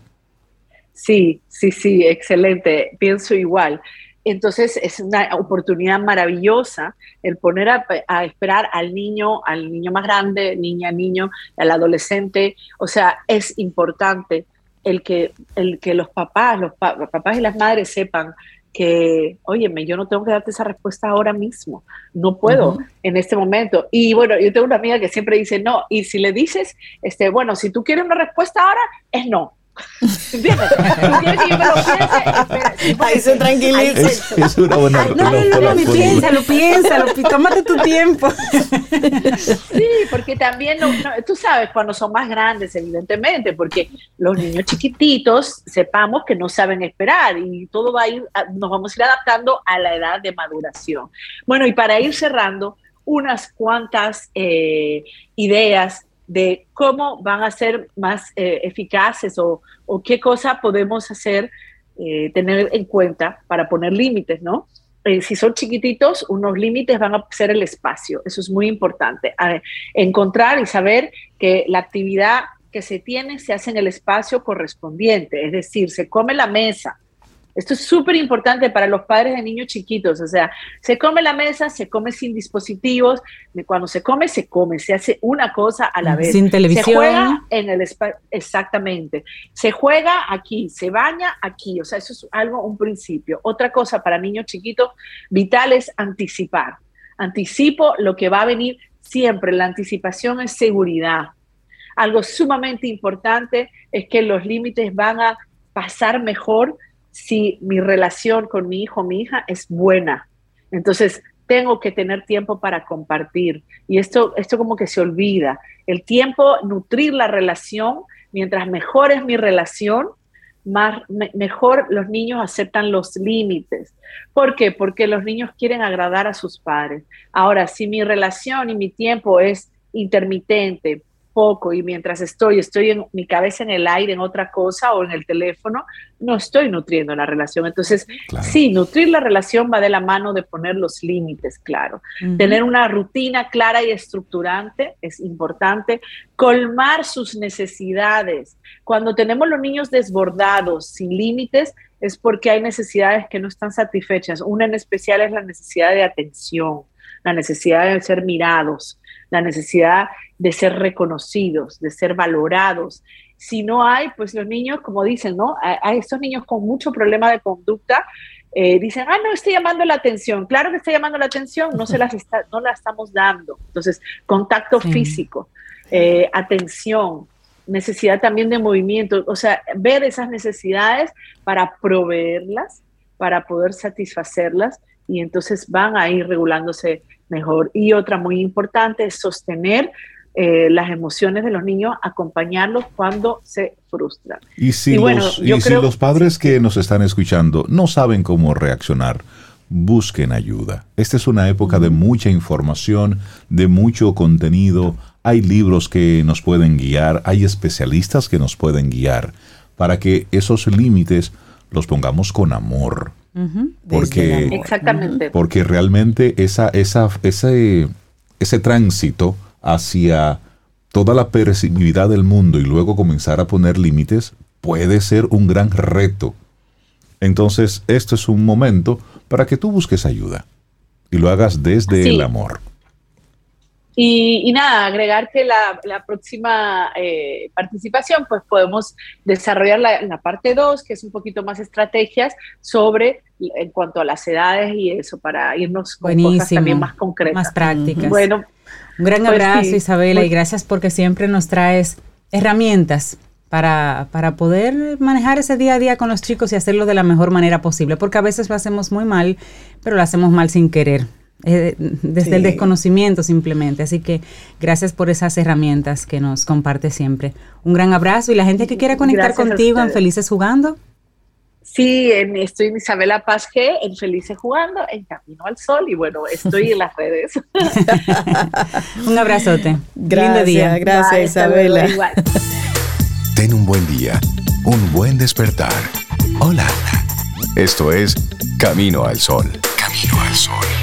Sí, sí, sí, excelente. Pienso igual. Entonces es una oportunidad maravillosa el poner a, esperar al niño, al niño más grande, niña, niño, al adolescente. O sea, es importante el que, el que los papás, los, papás y las madres sepan que, óyeme, yo no tengo que darte esa respuesta ahora mismo, no puedo en este momento. Y bueno, yo tengo una amiga que siempre dice no, y si le dices, este, bueno, si tú quieres una respuesta ahora, es no ¿Entiendes? Ahí se tranquiliza. Es, una buena No, no, no, no, piénsalo, piénsalo, tómate tu tiempo. Sí, porque también, tú sabes, cuando son más grandes, evidentemente, porque los niños chiquititos, sepamos que no saben esperar y todo va a ir, nos vamos a ir adaptando a la edad de maduración. Bueno, y para ir cerrando, unas cuantas eh, ideas de cómo van a ser más eh, eficaces o, qué cosa podemos hacer, eh, tener en cuenta para poner límites, ¿no? Eh, si son chiquititos, unos límites van a ser el espacio, eso es muy importante. encontrar y saber que la actividad que se tiene se hace en el espacio correspondiente, es decir, se come la mesa, esto es súper importante para los padres de niños chiquitos, o sea, se come la mesa, se come sin dispositivos, cuando se come, se come, se hace una cosa a la vez. Sin televisión. Se juega en el espacio, exactamente. Se juega aquí, se baña aquí, o sea, eso es algo, un principio. Otra cosa para niños chiquitos, vital es anticipar. Anticipo lo que va a venir siempre, la anticipación es seguridad. Algo sumamente importante es que los límites van a pasar mejor si mi relación con mi hijo o mi hija es buena. Entonces, tengo que tener tiempo para compartir. Y esto, esto como que se olvida. El tiempo, nutrir la relación, mientras mejor es mi relación, más, mejor los niños aceptan los límites. ¿Por qué? Porque los niños quieren agradar a sus padres. Ahora, si mi relación y mi tiempo es intermitente, poco y mientras estoy, estoy en mi cabeza en el aire, en otra cosa o en el teléfono, no estoy nutriendo la relación. Entonces, sí, nutrir la relación va de la mano de poner los límites, claro. Tener una rutina clara y estructurante es importante. Colmar sus necesidades. Cuando tenemos los niños desbordados, sin límites, es porque hay necesidades que no están satisfechas. Una en especial es la necesidad de atención, la necesidad de ser mirados, la necesidad de ser reconocidos, de ser valorados. Si no hay, pues los niños, como dicen, ¿no? Hay estos niños con mucho problema de conducta, eh, dicen, ah, no, estoy llamando la atención. Claro que está llamando la atención, no, se las está, no la estamos dando. Entonces, contacto físico, eh, atención, necesidad también de movimiento, o sea, ver esas necesidades para proveerlas, para poder satisfacerlas y entonces van a ir regulándose mejor. Y otra muy importante es sostener eh, las emociones de los niños, acompañarlos cuando se frustran. Y si, los, los padres que nos están escuchando no saben cómo reaccionar, busquen ayuda. Esta es una época de mucha información, de mucho contenido. Hay libros que nos pueden guiar, hay especialistas que nos pueden guiar para que esos límites los pongamos con amor. Porque, Exactamente. porque realmente esa, esa, ese, ese tránsito hacia toda la percibividad del mundo y luego comenzar a poner límites puede ser un gran reto. Entonces, esto es un momento para que tú busques ayuda y lo hagas desde el amor. Y, nada, agregar que la, próxima eh, participación, pues podemos desarrollar la, la parte 2, que es un poquito más estrategias sobre en cuanto a las edades y eso, para irnos con cosas también más concretas. Más prácticas. Bueno, un gran pues abrazo, Isabela, y gracias porque siempre nos traes herramientas para, para, poder manejar ese día a día con los chicos y hacerlo de la mejor manera posible, porque a veces lo hacemos muy mal, pero lo hacemos mal sin querer. Eh, desde el desconocimiento simplemente. Así que gracias por esas herramientas que nos comparte siempre. Un gran abrazo y la gente que quiera conectar contigo en Felices Jugando. Sí, estoy en Isabela Paz G, en Felices Jugando, en Camino al Sol y bueno, estoy en las redes. un abrazote. Lindo día. Gracias Isabela. Ten un buen día, un buen despertar. Hola. Esto es Camino al Sol. Camino al Sol.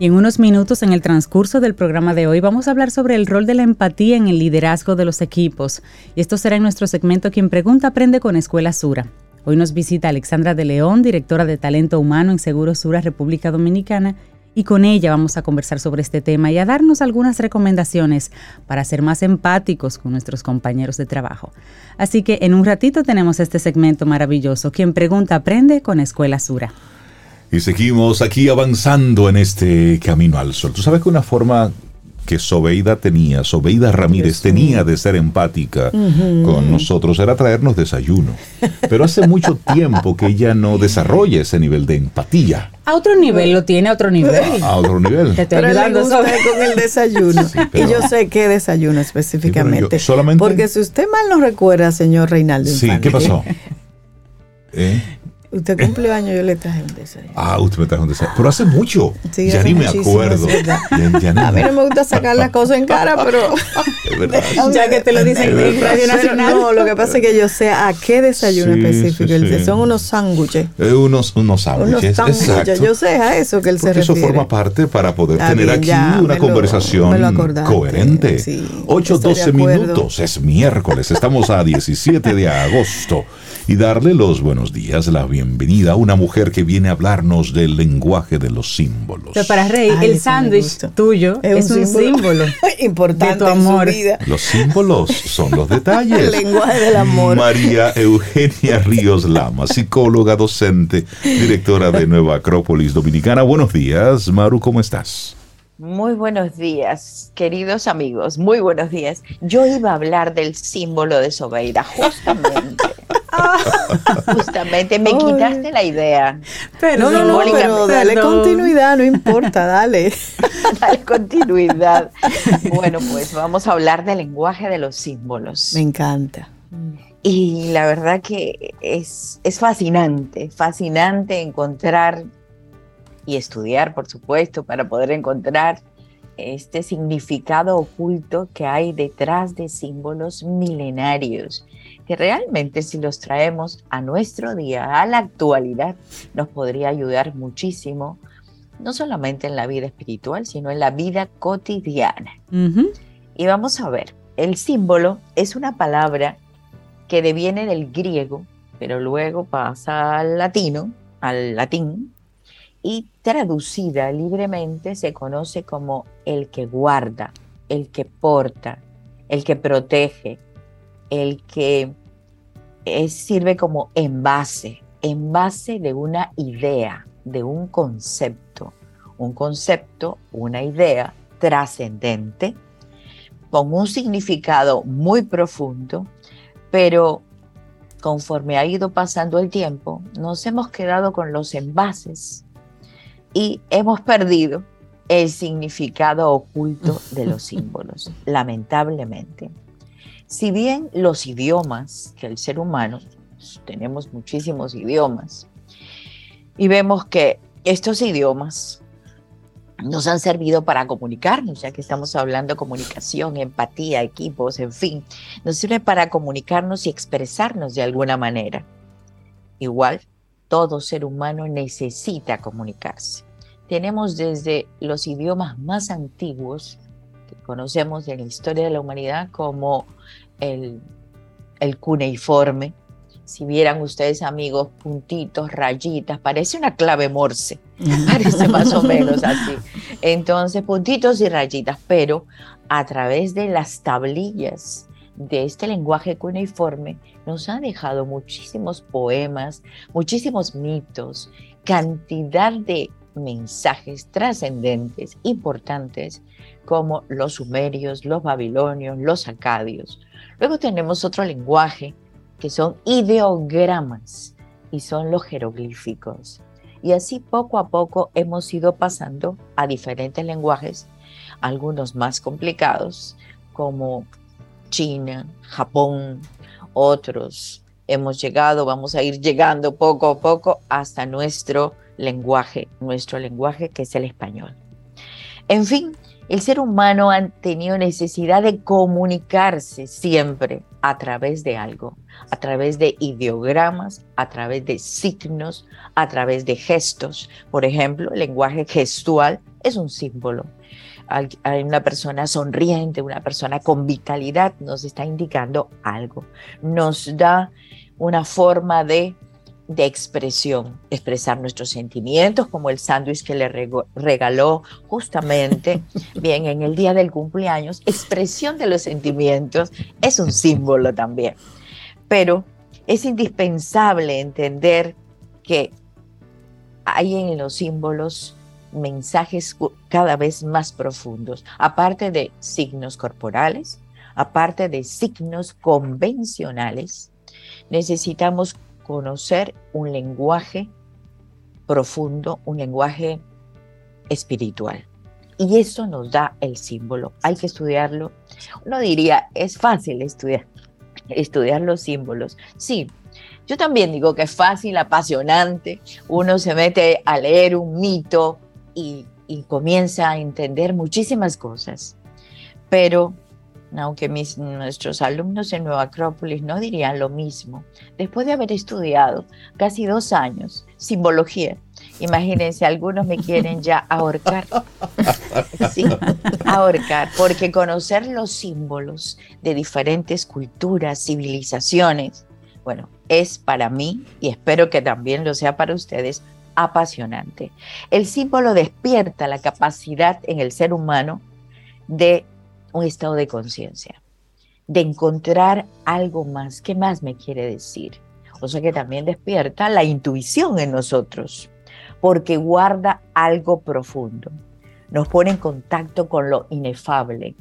Y en unos minutos en el transcurso del programa de hoy vamos a hablar sobre el rol de la empatía en el liderazgo de los equipos. Y esto será en nuestro segmento Quien Pregunta Aprende con Escuela Sura. Hoy nos visita Alexandra de León, directora de Talento Humano en Seguro Sura, República Dominicana, y con ella vamos a conversar sobre este tema y a darnos algunas recomendaciones para ser más empáticos con nuestros compañeros de trabajo. Así que en un ratito tenemos este segmento maravilloso, Quien Pregunta Aprende con Escuela Sura. Y seguimos aquí avanzando en este camino al sol. Tú sabes que una forma que Sobeida tenía, Sobeida Ramírez tenía de ser empática con nosotros era traernos desayuno. Pero hace mucho tiempo que ella no desarrolla ese nivel de empatía. A otro nivel lo tiene, a otro nivel. A otro nivel. Te estoy ayudando con el desayuno. y yo sé qué desayuno específicamente. solamente... Porque si usted mal no recuerda, señor Reinaldo. Sí, ¿qué pasó? ¿Eh? Usted cumple años, yo le traje un desayuno. Ah, usted me trajo un desayuno. Pero hace mucho. ya ni me acuerdo. a mí no me gusta sacar las cosas en cara, pero. Es verdad. ya que te lo dicen en Radio Nacional. No, lo que pasa es que yo sé a qué desayuno específico. son unos sándwiches. unos, unos sándwiches. Unos sándwiches. Yo sé a eso que él se refiere. Eso forma parte para poder tener aquí una conversación coherente. Sí, 8, 12 minutos. Es miércoles. Estamos a 17 de agosto y darle los buenos días, la bienvenida a una mujer que viene a hablarnos del lenguaje de los símbolos. Pero para Rey, el sándwich tuyo es, un, símbolo, importante de tu amor. Los símbolos son los detalles. el lenguaje del amor. María Eugenia Ríos Lama, psicóloga, docente, directora de Nueva Acrópolis Dominicana. Buenos días, Maru, ¿cómo estás? Muy buenos días, queridos amigos. Muy buenos días. Yo iba a hablar del símbolo de Sobeida, justamente. justamente me quitaste la idea. Pero no, no, pero dale continuidad, no importa, dale. dale continuidad. Bueno, pues vamos a hablar del lenguaje de los símbolos. Me encanta. Y la verdad que es, es fascinante, fascinante encontrar y estudiar, por supuesto, para poder encontrar este significado oculto que hay detrás de símbolos milenarios, que realmente si los traemos a nuestro día, a la actualidad, nos podría ayudar muchísimo, no solamente en la vida espiritual, sino en la vida cotidiana. Y vamos a ver, el símbolo es una palabra que deviene del griego, pero luego pasa al latino, al latín, y traducida libremente se conoce como el que guarda, el que porta, el que protege, el que sirve como envase, envase de una idea, de un concepto, un concepto, una idea trascendente, con un significado muy profundo, pero conforme ha ido pasando el tiempo, nos hemos quedado con los envases y hemos perdido el significado oculto de los símbolos, lamentablemente. Si bien los idiomas que el ser humano, tenemos muchísimos idiomas, y vemos que estos idiomas nos han servido para comunicarnos, ya que estamos hablando de comunicación, empatía, equipos, en fin, nos sirve para comunicarnos y expresarnos de alguna manera. Igual, todo ser humano necesita comunicarse. Tenemos desde los idiomas más antiguos que conocemos en la historia de la humanidad como el, el cuneiforme. Si vieran ustedes amigos, puntitos, rayitas, parece una clave morse, parece más o menos así. Entonces, puntitos y rayitas, pero a través de las tablillas de este lenguaje cuneiforme nos ha dejado muchísimos poemas, muchísimos mitos, cantidad de mensajes trascendentes, importantes, como los sumerios, los babilonios, los acadios. Luego tenemos otro lenguaje que son ideogramas y son los jeroglíficos. Y así poco a poco hemos ido pasando a diferentes lenguajes, algunos más complicados, como China, Japón, otros. Hemos llegado, vamos a ir llegando poco a poco hasta nuestro lenguaje, nuestro lenguaje que es el español. En fin, el ser humano ha tenido necesidad de comunicarse siempre a través de algo, a través de ideogramas, a través de signos, a través de gestos. Por ejemplo, el lenguaje gestual es un símbolo hay una persona sonriente, una persona con vitalidad, nos está indicando algo. Nos da una forma de, de expresión, expresar nuestros sentimientos, como el sándwich que le regaló justamente, bien, en el día del cumpleaños. Expresión de los sentimientos es un símbolo también. Pero es indispensable entender que hay en los símbolos mensajes cada vez más profundos, aparte de signos corporales, aparte de signos convencionales, necesitamos conocer un lenguaje profundo, un lenguaje espiritual. Y eso nos da el símbolo. Hay que estudiarlo. Uno diría, es fácil estudiar, estudiar los símbolos. Sí, yo también digo que es fácil, apasionante. Uno se mete a leer un mito, y, comienza a entender muchísimas cosas. Pero aunque mis, nuestros alumnos en Nueva Acrópolis no dirían lo mismo, después de haber estudiado casi dos años simbología, imagínense, algunos me quieren ya ahorcar. Sí, ahorcar, porque conocer los símbolos de diferentes culturas, civilizaciones, bueno, es para mí, y espero que también lo sea para ustedes, apasionante. El símbolo despierta la capacidad en el ser humano de un estado de conciencia, de encontrar algo más. ¿Qué más me quiere decir? O sea que también despierta la intuición en nosotros, porque guarda algo profundo. nos pone en contacto con lo inefable,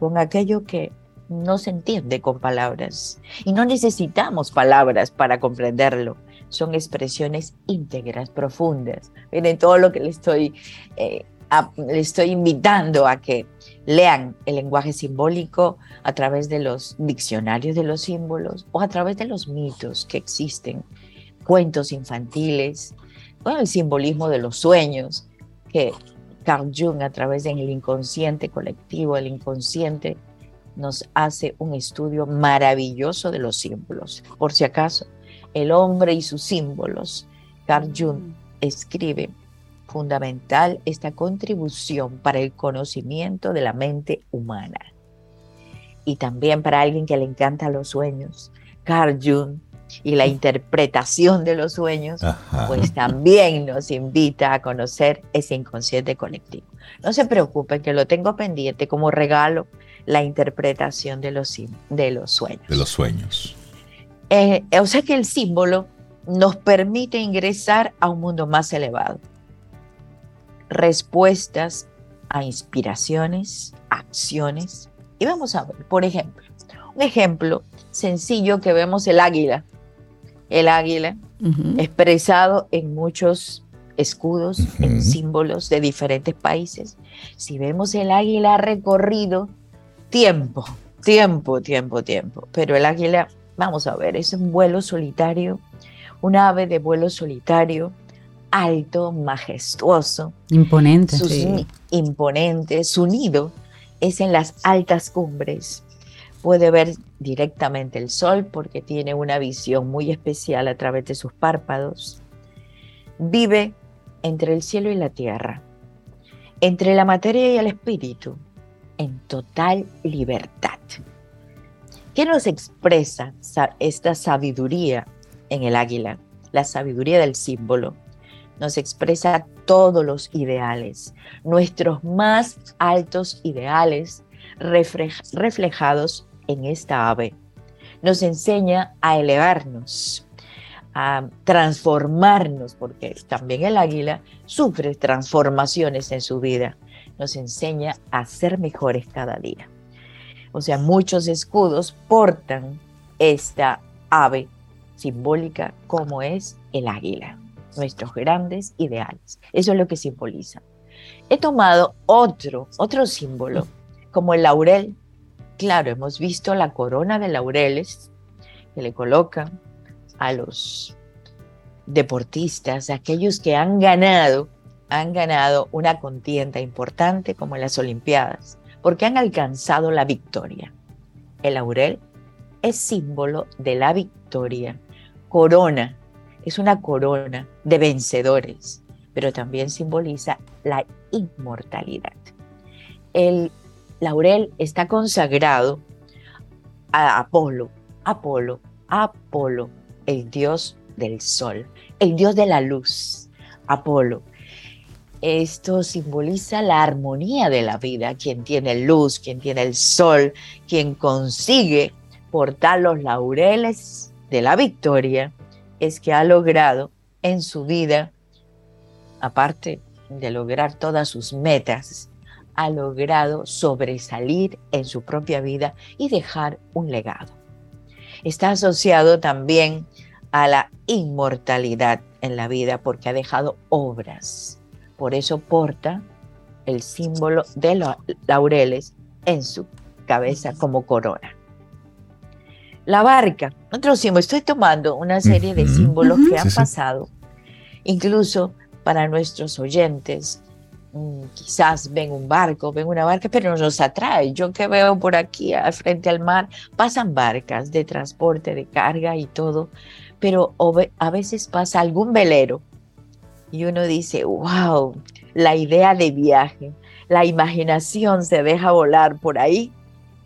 con aquello que no se entiende con palabras. Y no necesitamos palabras para comprenderlo. Son expresiones íntegras, profundas. Miren todo lo que le estoy, eh, le estoy invitando a que lean el lenguaje simbólico a través de los diccionarios de los símbolos o a través de los mitos que existen, cuentos infantiles, el simbolismo de los sueños, que Carl Jung a través del inconsciente colectivo, el inconsciente, nos hace un estudio maravilloso de los símbolos. Por si acaso, el hombre y sus símbolos, Carl Jung escribe fundamental esta contribución para el conocimiento de la mente humana. Y también para alguien que le encanta los sueños, Carl Jung y la interpretación de los sueños, pues también nos invita a conocer ese inconsciente colectivo. No se preocupen que lo tengo pendiente como regalo, la interpretación de los, de los sueños. De los sueños. Eh, o sea que el símbolo nos permite ingresar a un mundo más elevado. Respuestas a inspiraciones, acciones. Y vamos a ver, por ejemplo, un ejemplo sencillo que vemos el águila el águila, expresado en muchos escudos, en símbolos de diferentes países. Si vemos el águila recorrido, tiempo, tiempo, tiempo, tiempo. Pero el águila, vamos a ver, es un vuelo solitario, un ave de vuelo solitario, alto, majestuoso. Imponente. Imponente, su nido es en las altas cumbres puede ver directamente el sol porque tiene una visión muy especial a través de sus párpados. Vive entre el cielo y la tierra, entre la materia y el espíritu, en total libertad. ¿Qué nos expresa esta sabiduría en el águila? La sabiduría del símbolo. Nos expresa todos los ideales, nuestros más altos ideales reflejados en esta ave. Nos enseña a elevarnos, a transformarnos, porque también el águila sufre transformaciones en su vida. Nos enseña a ser mejores cada día. O sea, muchos escudos portan esta ave simbólica como es el águila, nuestros grandes ideales. Eso es lo que simboliza. He tomado otro, otro símbolo, como el laurel, claro, hemos visto la corona de laureles que le colocan a los deportistas, aquellos que han ganado, han ganado una contienda importante como las Olimpiadas, porque han alcanzado la victoria. El laurel es símbolo de la victoria. Corona es una corona de vencedores, pero también simboliza la inmortalidad. El laurel está consagrado a Apolo, Apolo, Apolo, el dios del sol, el dios de la luz, Apolo. Esto simboliza la armonía de la vida, quien tiene luz, quien tiene el sol, quien consigue portar los laureles de la victoria, es que ha logrado en su vida, aparte de lograr todas sus metas, ha logrado sobresalir en su propia vida y dejar un legado. Está asociado también a la inmortalidad en la vida porque ha dejado obras. Por eso porta el símbolo de los laureles en su cabeza como corona. La barca, otro símbolo. Estoy tomando una serie de símbolos que han pasado, incluso para nuestros oyentes, Mm, quizás ven un barco, ven una barca, pero no nos atrae. Yo que veo por aquí al frente al mar, pasan barcas de transporte, de carga y todo, pero a veces pasa algún velero y uno dice, wow, la idea de viaje, la imaginación se deja volar por ahí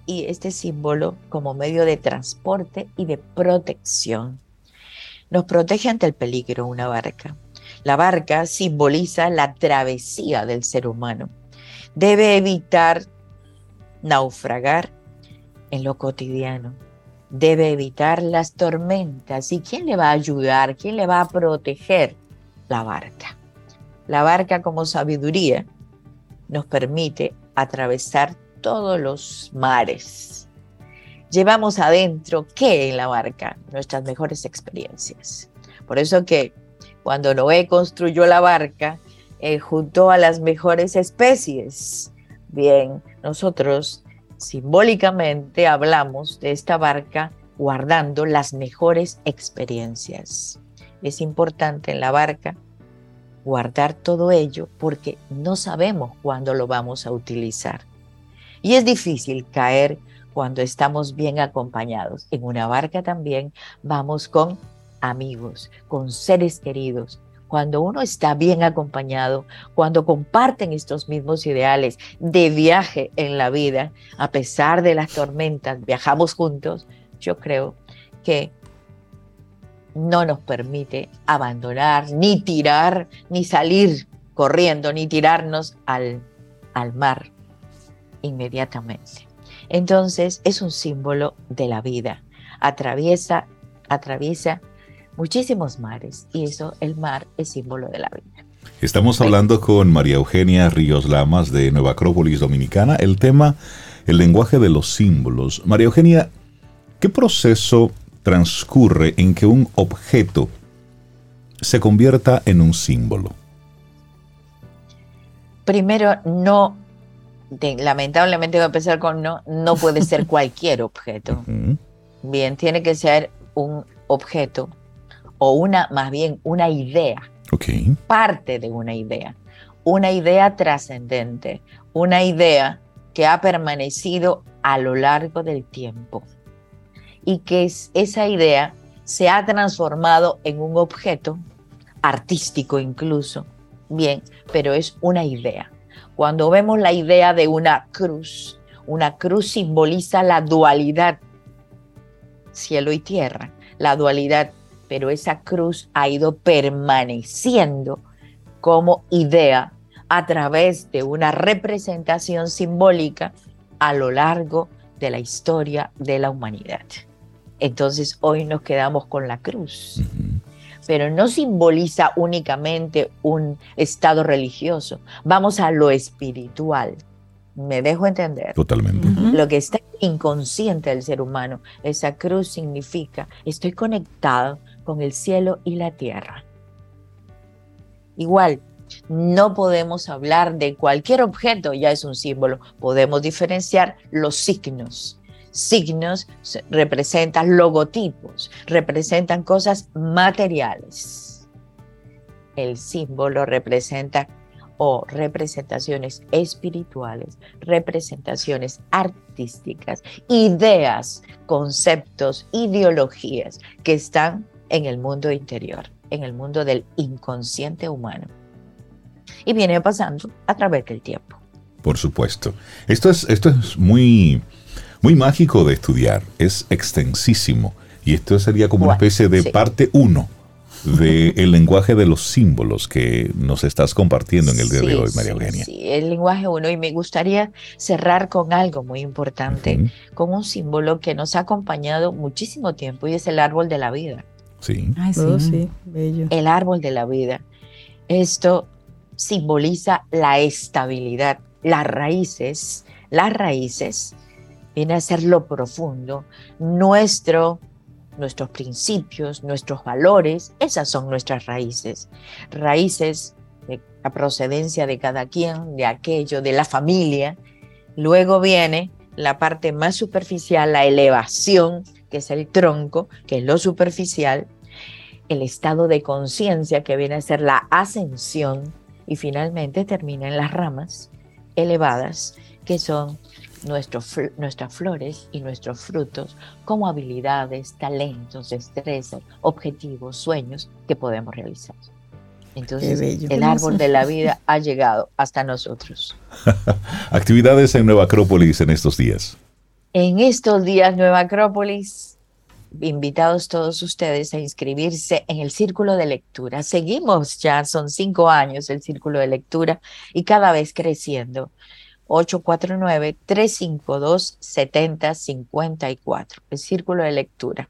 y este símbolo como medio de transporte y de protección. Nos protege ante el peligro una barca la barca simboliza la travesía del ser humano. Debe evitar naufragar en lo cotidiano. Debe evitar las tormentas. ¿Y quién le va a ayudar? ¿Quién le va a proteger? La barca. La barca como sabiduría nos permite atravesar todos los mares. Llevamos adentro, ¿qué en la barca? Nuestras mejores experiencias. Por eso que cuando Noé construyó la barca, eh, junto a las mejores especies. Bien, nosotros simbólicamente hablamos de esta barca guardando las mejores experiencias. Es importante en la barca guardar todo ello porque no sabemos cuándo lo vamos a utilizar. Y es difícil caer cuando estamos bien acompañados. En una barca también vamos con amigos, con seres queridos. Cuando uno está bien acompañado, cuando comparten estos mismos ideales de viaje en la vida, a pesar de las tormentas, viajamos juntos, yo creo que no nos permite abandonar, ni tirar, ni salir corriendo, ni tirarnos al, al mar inmediatamente. Entonces es un símbolo de la vida. Atraviesa, atraviesa muchísimos mares y eso, el mar es símbolo de la vida. Estamos hablando con María Eugenia Ríos Lamas de Nueva Acrópolis Dominicana. El tema, el lenguaje de los símbolos. María Eugenia, ¿qué proceso transcurre en que un objeto se convierta en un símbolo? Primero, no, lamentablemente voy a empezar con no, no puede ser cualquier objeto. Bien, tiene que ser un objeto o una, más bien, una idea. Parte de una idea. Una idea trascendente. Una idea que ha permanecido a lo largo del tiempo y que esa idea se ha transformado en un objeto artístico incluso. Bien, pero es una idea. Cuando vemos la idea de una cruz, una cruz simboliza la dualidad, cielo y tierra, la dualidad, pero esa cruz ha ido permaneciendo como idea a través de una representación simbólica a lo largo de la historia de la humanidad. Entonces hoy nos quedamos con la cruz. Pero no simboliza únicamente un estado religioso. Vamos a lo espiritual. Me dejo entender. Totalmente. Lo que está inconsciente del ser humano. Esa cruz significa, estoy conectado con el cielo y la tierra. Igual, no podemos hablar de cualquier objeto, ya es un símbolo. Podemos diferenciar los signos signos representan logotipos, representan cosas materiales. El símbolo representa o representaciones espirituales, representaciones artísticas, ideas, conceptos, ideologías que están en el mundo interior, en el mundo del inconsciente humano. Y viene pasando a través del tiempo. Por supuesto. Esto es, esto es muy muy mágico de estudiar, es extensísimo. Y esto sería como una especie de parte 1 del lenguaje de los símbolos que nos estás compartiendo en el día de hoy, María Eugenia. Sí, el lenguaje 1. Y me gustaría cerrar con algo muy importante, con un símbolo que nos ha acompañado muchísimo tiempo y es el árbol de la vida. Sí. Oh, sí, bello. El árbol de la vida. Esto simboliza la estabilidad, las raíces, las raíces viene a ser lo profundo, nuestro, nuestros principios, nuestros valores, esas son nuestras raíces, raíces de la procedencia de cada quien, de aquello, de la familia. Luego viene la parte más superficial, la elevación, que es el tronco, que es lo superficial, el estado de conciencia, que viene a ser la ascensión, y finalmente termina en las ramas elevadas, que son nuestras flores y nuestros frutos como habilidades, talentos, destrezas, objetivos, sueños que podemos realizar. Entonces, el árbol de la vida ha llegado hasta nosotros. Actividades en Nueva Acrópolis en estos días. En estos días, Nueva Acrópolis, invitados todos ustedes a inscribirse en el círculo de lectura. Seguimos ya, son cinco años el círculo de lectura y cada vez creciendo. 849-352-7054, el círculo de lectura.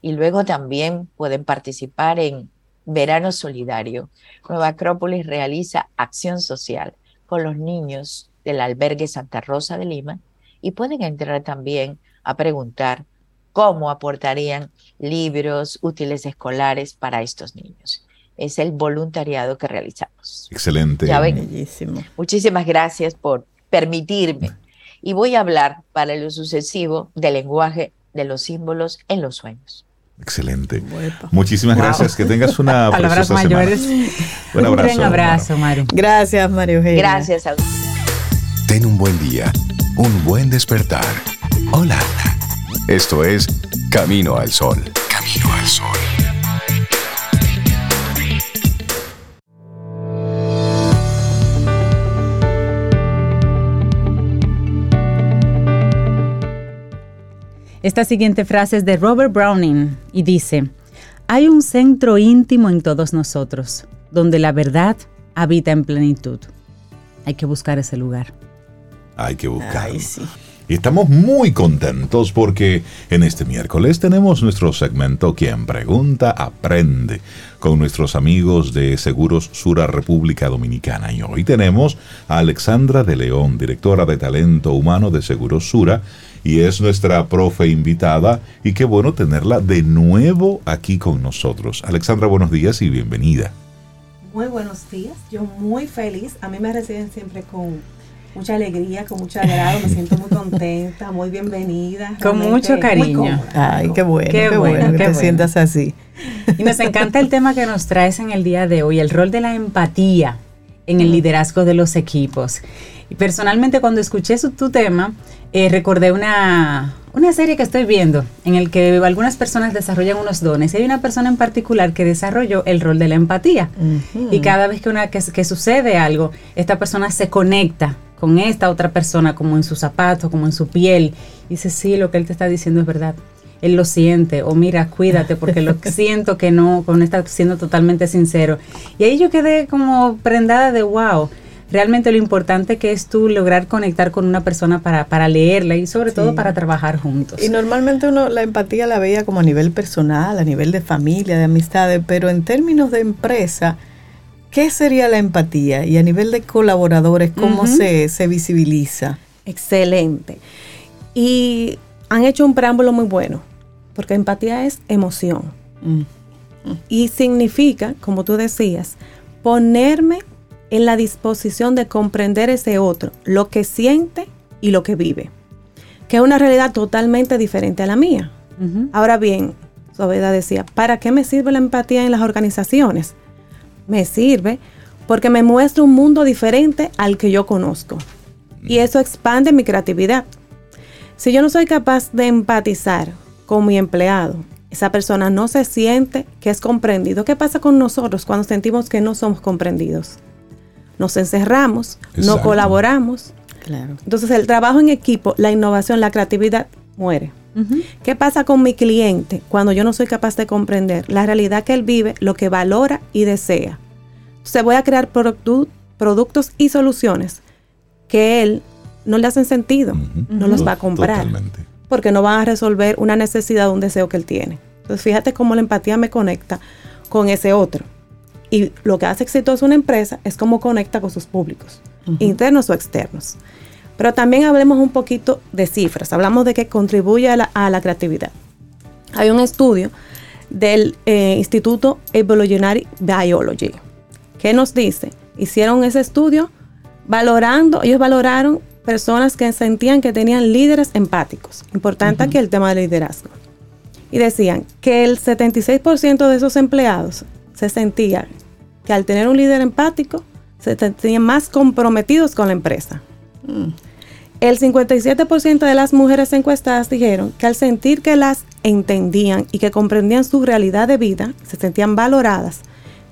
Y luego también pueden participar en Verano Solidario. Nueva Acrópolis realiza acción social con los niños del albergue Santa Rosa de Lima y pueden entrar también a preguntar cómo aportarían libros, útiles escolares para estos niños. Es el voluntariado que realizamos. Excelente. Bellísimo. Muchísimas gracias por permitirme. Y voy a hablar para lo sucesivo del lenguaje de los símbolos en los sueños. Excelente. Muchísimas gracias. Que tengas una Palabras mayores. Un abrazo. Un gran abrazo, Mario. Gracias, Mario Eugenia. Gracias a Ten un buen día, un buen despertar. Hola. Esto es Camino al Sol. Camino al Sol. Esta siguiente frase es de Robert Browning y dice, hay un centro íntimo en todos nosotros, donde la verdad habita en plenitud. Hay que buscar ese lugar. Hay que buscarlo. Y estamos muy contentos porque en este miércoles tenemos nuestro segmento Quien Pregunta Aprende con nuestros amigos de Seguros Sura República Dominicana. Y hoy tenemos a Alexandra de León, directora de Talento Humano de Seguros Sura y es nuestra profe invitada y qué bueno tenerla de nuevo aquí con nosotros. Alexandra, buenos días y bienvenida. Muy buenos días, yo muy feliz, a mí me reciben siempre con mucha alegría, con mucho agrado, me siento muy contenta, muy bienvenida. Con mucho cariño. Ay, qué bueno, qué, bueno, que te sientas así. Y nos encanta el tema que nos traes en el día de hoy, el rol de la empatía en el liderazgo de los equipos. Y personalmente cuando escuché tu tema, eh, recordé una, una serie que estoy viendo en el que algunas personas desarrollan unos dones y hay una persona en particular que desarrolló el rol de la empatía. Y cada vez que, una, que, que, sucede algo, esta persona se conecta con esta otra persona como en su zapato, como en su piel. Y dice, sí, lo que él te está diciendo es verdad. Él lo siente, o mira, cuídate, porque lo siento que no, con está siendo totalmente sincero. Y ahí yo quedé como prendada de wow realmente lo importante que es tú lograr conectar con una persona para, para leerla y sobre todo para trabajar juntos. Y normalmente uno la empatía la veía como a nivel personal, a nivel de familia, de amistades, pero en términos de empresa, ¿qué sería la empatía? Y a nivel de colaboradores, ¿cómo se, se visibiliza? Excelente. Y han hecho un preámbulo muy bueno, porque empatía es emoción. Mm. Y significa, como tú decías, ponerme en la disposición de comprender ese otro, lo que siente y lo que vive, que es una realidad totalmente diferente a la mía. Ahora bien, Sobeda decía, ¿para qué me sirve la empatía en las organizaciones? Me sirve porque me muestra un mundo diferente al que yo conozco. Y eso expande mi creatividad. Si yo no soy capaz de empatizar con mi empleado, esa persona no se siente que es comprendido. ¿Qué pasa con nosotros cuando sentimos que no somos comprendidos? Nos encerramos, no colaboramos. Entonces el trabajo en equipo, la innovación, la creatividad muere. ¿Qué pasa con mi cliente cuando yo no soy capaz de comprender la realidad que él vive, lo que valora y desea? Se voy a crear productos y soluciones que él no le hacen sentido, no los va a comprar. Porque no van a resolver una necesidad o un deseo que él tiene. Entonces fíjate cómo la empatía me conecta con ese otro. Y lo que hace exitoso una empresa es cómo conecta con sus públicos, internos o externos. Pero también hablemos un poquito de cifras. Hablamos de que contribuye a la, creatividad. Hay un estudio del eh, Instituto Evolutionary Biology que nos dice, hicieron ese estudio valorando, ellos valoraron personas que sentían que tenían líderes empáticos. Importante aquí el tema del liderazgo. Y decían que el 76% de esos empleados se sentía que al tener un líder empático, se tenían más comprometidos con la empresa. Mm. El 57% de las mujeres encuestadas dijeron que al sentir que las entendían y que comprendían su realidad de vida, se sentían valoradas,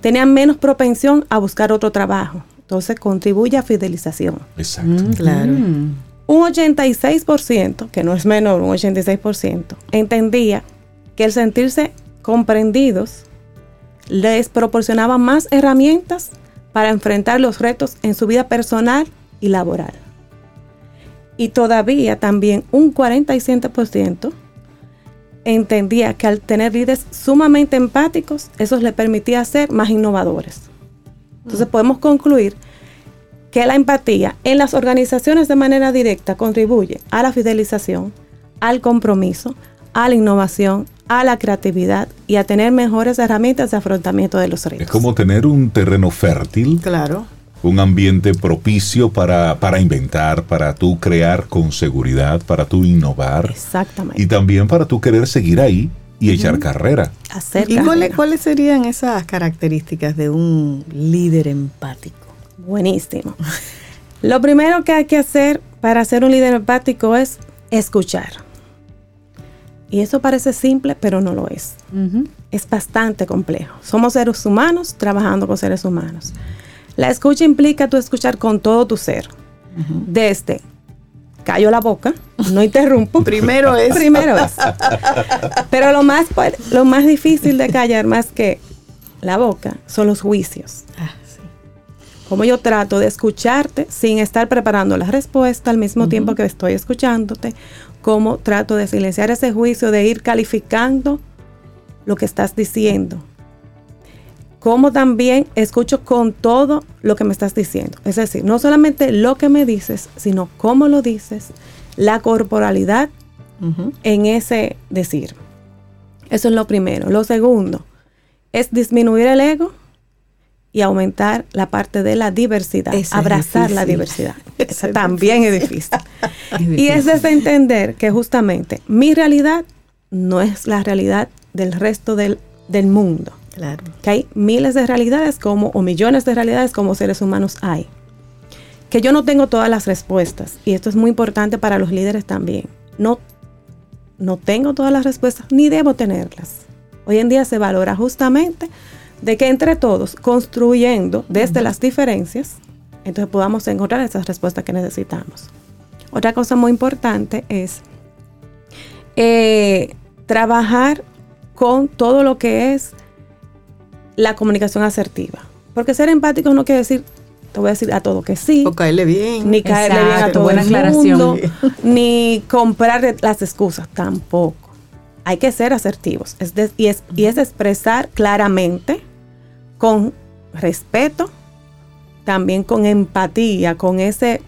tenían menos propensión a buscar otro trabajo. Entonces contribuye a fidelización. Exacto. Mm, claro. Un 86%, que no es menor, un 86%, entendía que el sentirse comprendidos les proporcionaba más herramientas para enfrentar los retos en su vida personal y laboral. Y todavía también un 47% entendía que al tener líderes sumamente empáticos, eso les permitía ser más innovadores. Entonces podemos concluir que la empatía en las organizaciones de manera directa contribuye a la fidelización, al compromiso, a la innovación, a la creatividad y a tener mejores herramientas de afrontamiento de los retos. Es como tener un terreno fértil. Claro. Un ambiente propicio para, para inventar, para tú crear con seguridad, para tú innovar. Exactamente. Y también para tú querer seguir ahí y echar carrera. Hacer ¿Y carrera. cuáles, cuáles serían esas características de un líder empático? Buenísimo. Lo primero que hay que hacer para ser un líder empático es escuchar. Y eso parece simple, pero no lo es. Es bastante complejo. Somos seres humanos trabajando con seres humanos. La escucha implica tú escuchar con todo tu ser. Desde callo la boca, no interrumpo. Primero es. Primero es. Pero lo más, lo más difícil de callar, más que la boca, son los juicios. Ah. Como yo trato de escucharte sin estar preparando la respuesta al mismo tiempo que estoy escuchándote. Cómo trato de silenciar ese juicio, de ir calificando lo que estás diciendo. Cómo también escucho con todo lo que me estás diciendo. Es decir, no solamente lo que me dices, sino cómo lo dices, la corporalidad en ese decir. Eso es lo primero. Lo segundo es disminuir el ego y aumentar la parte de la diversidad, Ese abrazar la diversidad. Ese también es difícil. Es y es entender que justamente mi realidad no es la realidad del resto del, del mundo. Claro. Que hay miles de realidades como, o millones de realidades como seres humanos hay. Que yo no tengo todas las respuestas. Y esto es muy importante para los líderes también. No, no tengo todas las respuestas ni debo tenerlas. Hoy en día se valora justamente de que entre todos, construyendo desde las diferencias, entonces podamos encontrar esas respuestas que necesitamos. Otra cosa muy importante es eh, trabajar con todo lo que es la comunicación asertiva. Porque ser empático no quiere decir, te voy a decir a todo que sí, O caerle bien. ni caerle bien a todo buena el aclaración. mundo, ni comprar las excusas, tampoco. Hay que ser asertivos es de- y, es, y es expresar claramente, con respeto, también con empatía, con, ese,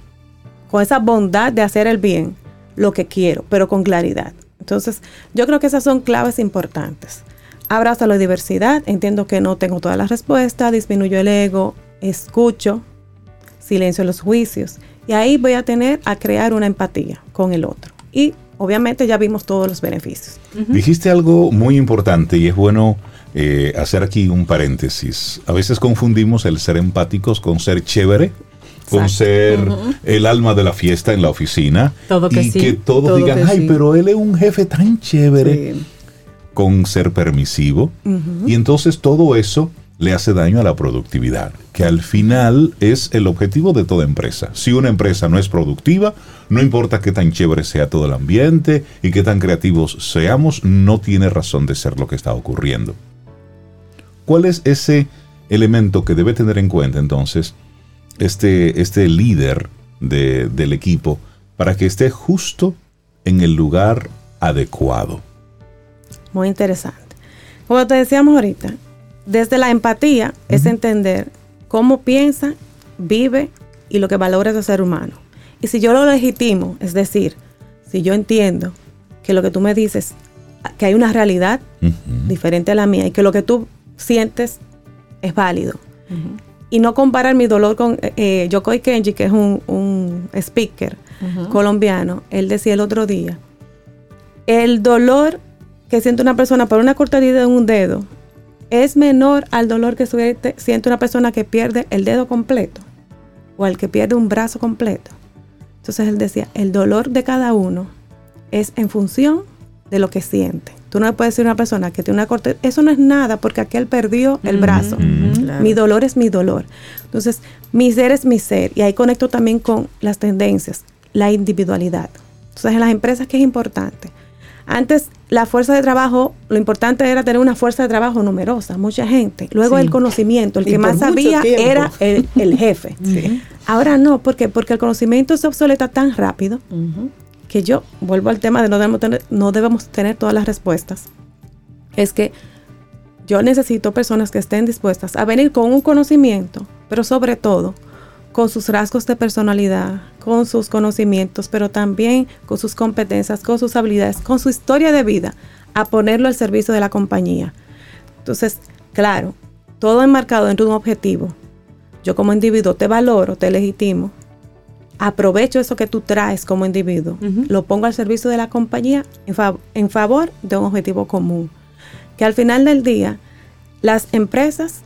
con esa bondad de hacer el bien, lo que quiero, pero con claridad. Entonces, yo creo que esas son claves importantes. Abrazo la diversidad, entiendo que no tengo todas las respuestas, disminuyo el ego, escucho, silencio los juicios. Y ahí voy a tener a crear una empatía con el otro. Y obviamente ya vimos todos los beneficios. Dijiste algo muy importante y es bueno eh, hacer aquí un paréntesis. A veces confundimos el ser empáticos con ser chévere, con ser el alma de la fiesta en la oficina. Todo que y sí, que todos todo digan, que ay, sí". pero él es un jefe tan chévere Sí. con ser permisivo. Y entonces todo eso le hace daño a la productividad, que al final es el objetivo de toda empresa. Si una empresa no es productiva, no importa qué tan chévere sea todo el ambiente y qué tan creativos seamos, no tiene razón de ser lo que está ocurriendo. ¿Cuál es ese elemento que debe tener en cuenta entonces este, este líder de- del equipo para que esté justo en el lugar adecuado? Muy interesante. Como te decíamos ahorita, desde la empatía es entender cómo piensa, vive y lo que valora ese ser humano. Y si yo lo legitimo, es decir, si yo entiendo que lo que tú me dices, que hay una realidad diferente a la mía y que lo que tú sientes es válido. Y no comparar mi dolor con eh, eh, Yokoi Kenji, que es un, un speaker colombiano. Él decía el otro día, el dolor que siente una persona por una corta herida en un dedo es menor al dolor que suerte- siente una persona que pierde el dedo completo o al que pierde un brazo completo. Entonces él decía, el dolor de cada uno es en función de lo que siente. Tú no le puedes decir a una persona que tiene una corta, eso no es nada porque aquel perdió el brazo. Mi dolor es mi dolor. Entonces, mi ser es mi ser. Y ahí conecto también con las tendencias, la individualidad. Entonces, en las empresas, ¿qué es importante? Antes, la fuerza de trabajo, lo importante era tener una fuerza de trabajo numerosa, mucha gente. Luego, Sí. el conocimiento, el Y que más sabía tiempo. era el, el jefe. Ahora no, ¿por qué? Porque el conocimiento se obsoleta tan rápido. Que yo vuelvo al tema de no debemos tener, no debemos tener todas las respuestas. Es que yo necesito personas que estén dispuestas a venir con un conocimiento, pero sobre todo con sus rasgos de personalidad, con sus conocimientos, pero también con sus competencias, con sus habilidades, con su historia de vida, a ponerlo al servicio de la compañía. Entonces, claro, todo enmarcado de un objetivo. Yo como individuo te valoro, te legitimo, aprovecho eso que tú traes como individuo, lo pongo al servicio de la compañía en, favor de un objetivo común. Que al final del día, las empresas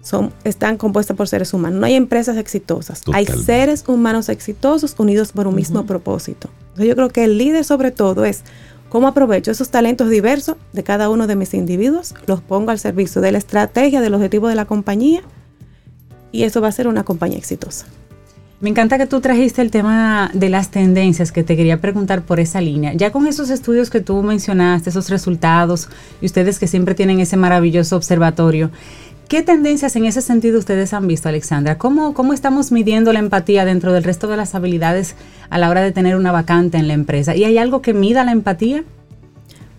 son, están compuestas por seres humanos. No hay empresas exitosas. Hay seres humanos exitosos unidos por un mismo propósito. yo creo que el líder sobre todo es cómo aprovecho esos talentos diversos de cada uno de mis individuos, los pongo al servicio de la estrategia, del objetivo de la compañía y eso va a ser una compañía exitosa. Me encanta que tú trajiste el tema de las tendencias que te quería preguntar por esa línea. Ya con esos estudios que tú mencionaste, esos resultados, y ustedes que siempre tienen ese maravilloso observatorio, ¿qué tendencias en ese sentido ustedes han visto, Alexandra? ¿Cómo, ¿Cómo estamos midiendo la empatía dentro del resto de las habilidades a la hora de tener una vacante en la empresa? ¿Y hay algo que mida la empatía?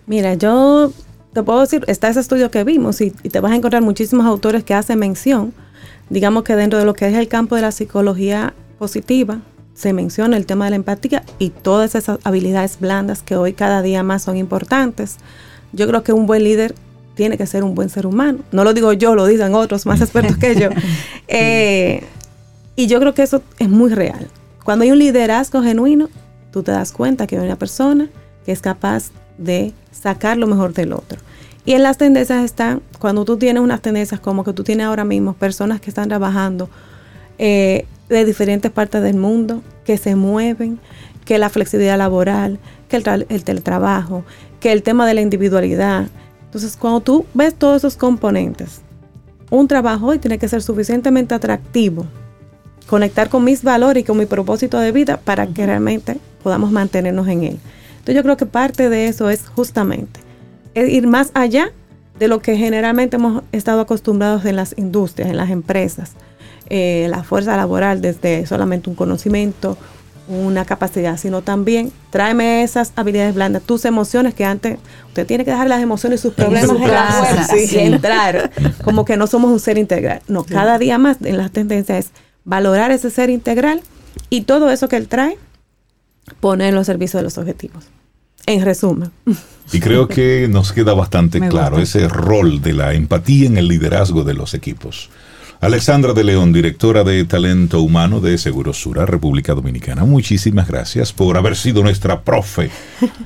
Mira, yo te puedo decir, está ese estudio que vimos y, y te vas a encontrar muchísimos autores que hacen mención digamos que dentro de lo que es el campo de la psicología positiva, se menciona el tema de la empatía y todas esas habilidades blandas que hoy cada día más son importantes. Yo creo que un buen líder tiene que ser un buen ser humano. No lo digo yo, lo dicen otros más expertos que yo. Eh, y yo creo que eso es muy real. Cuando hay un liderazgo genuino, tú te das cuenta que hay una persona que es capaz de sacar lo mejor del otro. Y en las tendencias están, cuando tú tienes unas tendencias como que tú tienes ahora mismo, personas que están trabajando eh, de diferentes partes del mundo, que se mueven, que la flexibilidad laboral, que el, el teletrabajo, que el tema de la individualidad. Entonces, cuando tú ves todos esos componentes, un trabajo hoy tiene que ser suficientemente atractivo, conectar con mis valores y con mi propósito de vida para que realmente podamos mantenernos en él. Entonces yo creo que parte de eso es justamente ir más allá de lo que generalmente hemos estado acostumbrados en las industrias, en las empresas. Eh, la fuerza laboral desde solamente un conocimiento, una capacidad, sino también tráeme esas habilidades blandas, tus emociones que antes usted tiene que dejar las emociones y sus problemas en la fuerza y entrar como que no somos un ser integral. No, cada día más en las tendencias es valorar ese ser integral y todo eso que él trae, ponerlo al servicio de los objetivos. En resumen. Y creo que nos queda bastante claro ese rol de la empatía en el liderazgo de los equipos. Alexandra de León, directora de Talento Humano de Segurosura, República Dominicana. Muchísimas gracias por haber sido nuestra profe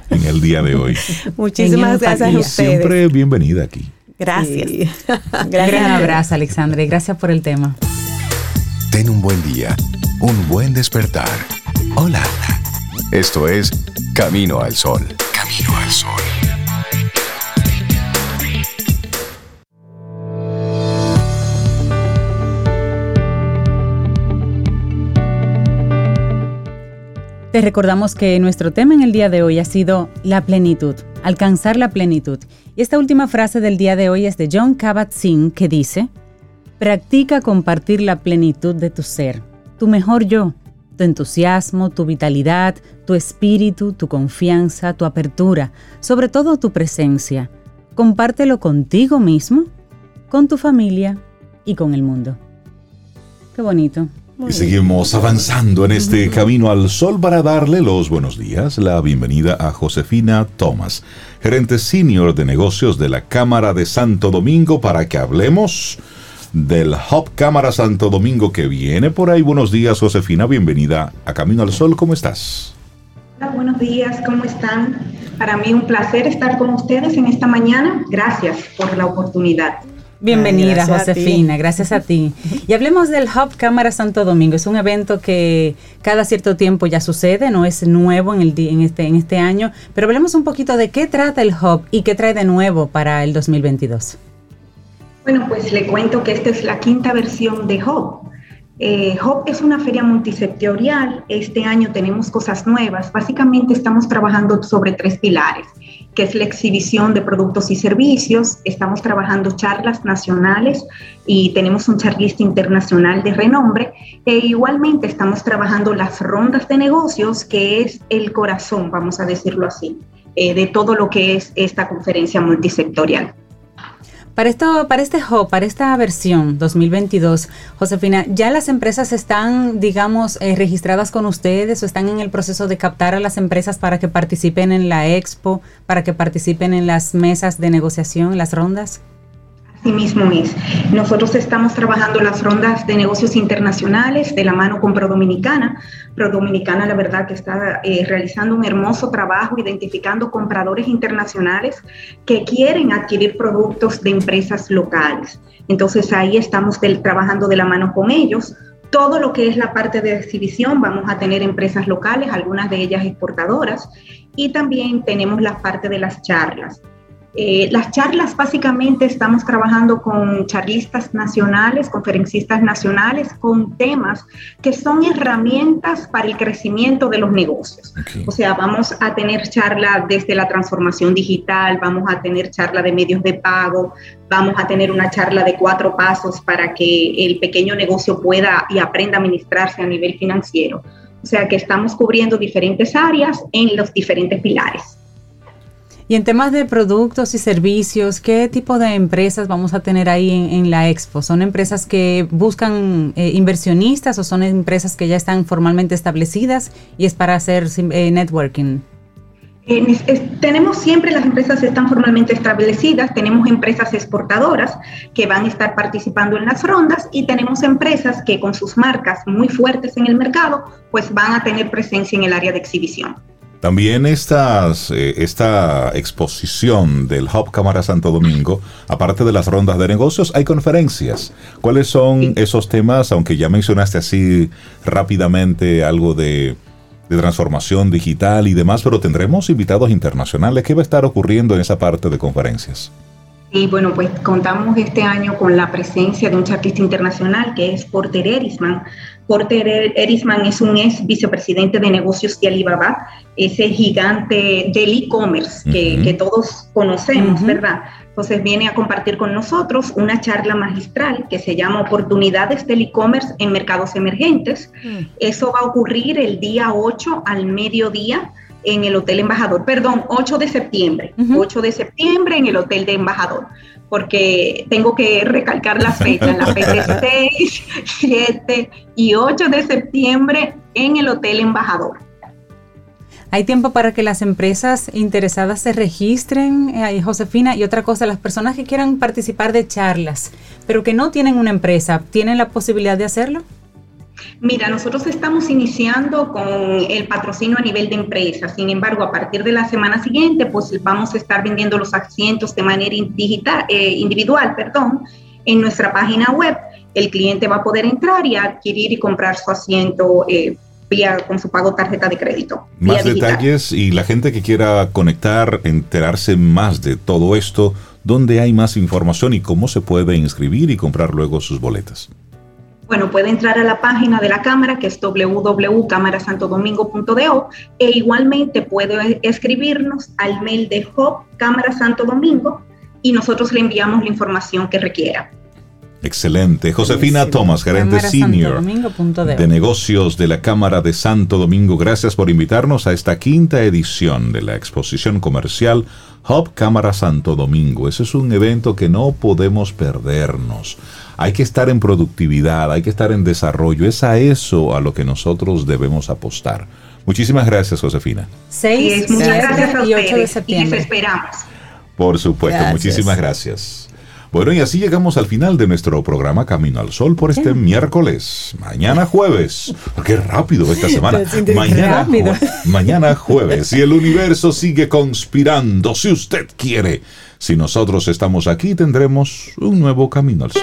en el día de hoy. Muchísimas gracias a ustedes. Siempre bienvenida aquí. Gracias. Gracias. Un abrazo, Alexandra, y gracias por el tema. Ten un buen día, un buen despertar. Hola. Esto es Camino al Sol. Camino al Sol. Te recordamos que nuestro tema en el día de hoy ha sido la plenitud, alcanzar la plenitud. Y esta última frase del día de hoy es de John Kabat-Zinn que dice, practica compartir la plenitud de tu ser, tu mejor yo, tu entusiasmo, tu vitalidad, tu espíritu, tu confianza, tu apertura, sobre todo tu presencia. Compártelo contigo mismo, con tu familia y con el mundo. Qué bonito. Y seguimos avanzando en este camino al sol para darle los buenos días, la bienvenida a Josefina Thomas, gerente senior de negocios de la Cámara de Santo Domingo, para que hablemos del Hub Cámara Santo Domingo que viene por ahí. Buenos días, Josefina. Bienvenida a Camino al Sol. ¿Cómo estás? Hola, buenos días. ¿Cómo están? Para mí un placer estar con ustedes en esta mañana. Gracias por la oportunidad. Bienvenida, Josefina, gracias a ti. Y hablemos del Hub Cámara Santo Domingo. Es un evento que cada cierto tiempo ya sucede, no es nuevo en, el, en, este, en este año, pero hablemos un poquito de qué trata el Hub y qué trae de nuevo para el 2022. Bueno, pues le cuento que esta es la quinta versión de Hub. Eh, Hub es una feria multisectorial. Este año tenemos cosas nuevas. Básicamente estamos trabajando sobre tres pilares, que es la exhibición de productos y servicios. Estamos trabajando charlas nacionales y tenemos un charlista internacional de renombre. E igualmente estamos trabajando las rondas de negocios, que es el corazón, vamos a decirlo así, eh, de todo lo que es esta conferencia multisectorial. Para, esto, para este hub, para esta versión 2022, Josefina, ¿ya las empresas están, digamos, eh, registradas con ustedes o están en el proceso de captar a las empresas para que participen en la expo, para que participen en las mesas de negociación, las rondas? Así mismo es. Nosotros estamos trabajando las rondas de negocios internacionales de la mano con ProDominicana. ProDominicana, la verdad, que está eh, realizando un hermoso trabajo identificando compradores internacionales que quieren adquirir productos de empresas locales. Entonces ahí estamos trabajando de la mano con ellos. Todo lo que es la parte de exhibición, vamos a tener empresas locales, algunas de ellas exportadoras, y también tenemos la parte de las charlas. Eh, las charlas básicamente estamos trabajando con charlistas nacionales, conferencistas nacionales, con temas que son herramientas para el crecimiento de los negocios. O sea, vamos a tener charla desde la transformación digital, vamos a tener charla de medios de pago, vamos a tener una charla de cuatro pasos para que el pequeño negocio pueda y aprenda a administrarse a nivel financiero. O sea que estamos cubriendo diferentes áreas en los diferentes pilares. Y en temas de productos y servicios, ¿qué tipo de empresas vamos a tener ahí en, la expo? ¿Son empresas que buscan eh, inversionistas o son empresas que ya están formalmente establecidas y es para hacer eh, networking? tenemos siempre las empresas están formalmente establecidas, tenemos empresas exportadoras que van a estar participando en las rondas y tenemos empresas que con sus marcas muy fuertes en el mercado pues van a tener presencia en el área de exhibición. También estas, eh, esta exposición del Hub Cámara Santo Domingo, aparte de las rondas de negocios, hay conferencias. ¿Cuáles son esos temas? Aunque ya mencionaste así rápidamente algo de, de transformación digital y demás, pero tendremos invitados internacionales. ¿Qué va a estar ocurriendo en esa parte de conferencias? Y bueno, pues contamos este año con la presencia de un chartista internacional que es Porter Erisman. Porter Erisman es un ex vicepresidente de negocios de Alibaba, ese gigante del e-commerce que, todos conocemos, ¿verdad? Entonces viene a compartir con nosotros una charla magistral que se llama Oportunidades del e-commerce en mercados emergentes. Mm. Eso va a ocurrir el día 8 al mediodía en el Hotel Embajador, perdón, 8 de septiembre, 8 de septiembre en el Hotel de Embajador, porque tengo que recalcar las fechas, la fecha 6, 7 y 8 de septiembre en el Hotel Embajador. Hay tiempo para que las empresas interesadas se registren, eh, Josefina, y otra cosa, las personas que quieran participar de charlas, pero que no tienen una empresa, ¿tienen la posibilidad de hacerlo? Mira, nosotros estamos iniciando con el patrocinio a nivel de empresa. Sin embargo, a partir de la semana siguiente, pues vamos a estar vendiendo los asientos de manera digital, eh, individual, perdón, en nuestra página web. El cliente va a poder entrar y adquirir y comprar su asiento eh, vía con su pago tarjeta de crédito. Más detalles y la gente que quiera conectar, enterarse más de todo esto, ¿dónde hay más información y cómo se puede inscribir y comprar luego sus boletas? Bueno, puede entrar a la página de la Cámara, que es www.cámarasantodomingo.do, e igualmente puede escribirnos al mail de Hop Cámara Santo Domingo y nosotros le enviamos la información que requiera. Excelente. Josefina Thomas, gerente senior de negocios de la Cámara de Santo Domingo, gracias por invitarnos a esta quinta edición de la exposición comercial Hub Cámara Santo Domingo. Ese es un evento que no podemos perdernos. Hay que estar en productividad, hay que estar en desarrollo. Es a eso a lo que nosotros debemos apostar. Muchísimas gracias, Josefina. 6, muchas gracias a y 8 de septiembre. Y esperamos. Por supuesto, muchísimas gracias. Bueno, y así llegamos al final de nuestro programa Camino al Sol por este miércoles. Mañana jueves. Qué rápido esta semana. Mañana, mañana jueves. Y el universo sigue conspirando, si usted quiere. Si nosotros estamos aquí, tendremos un nuevo Camino al Sol.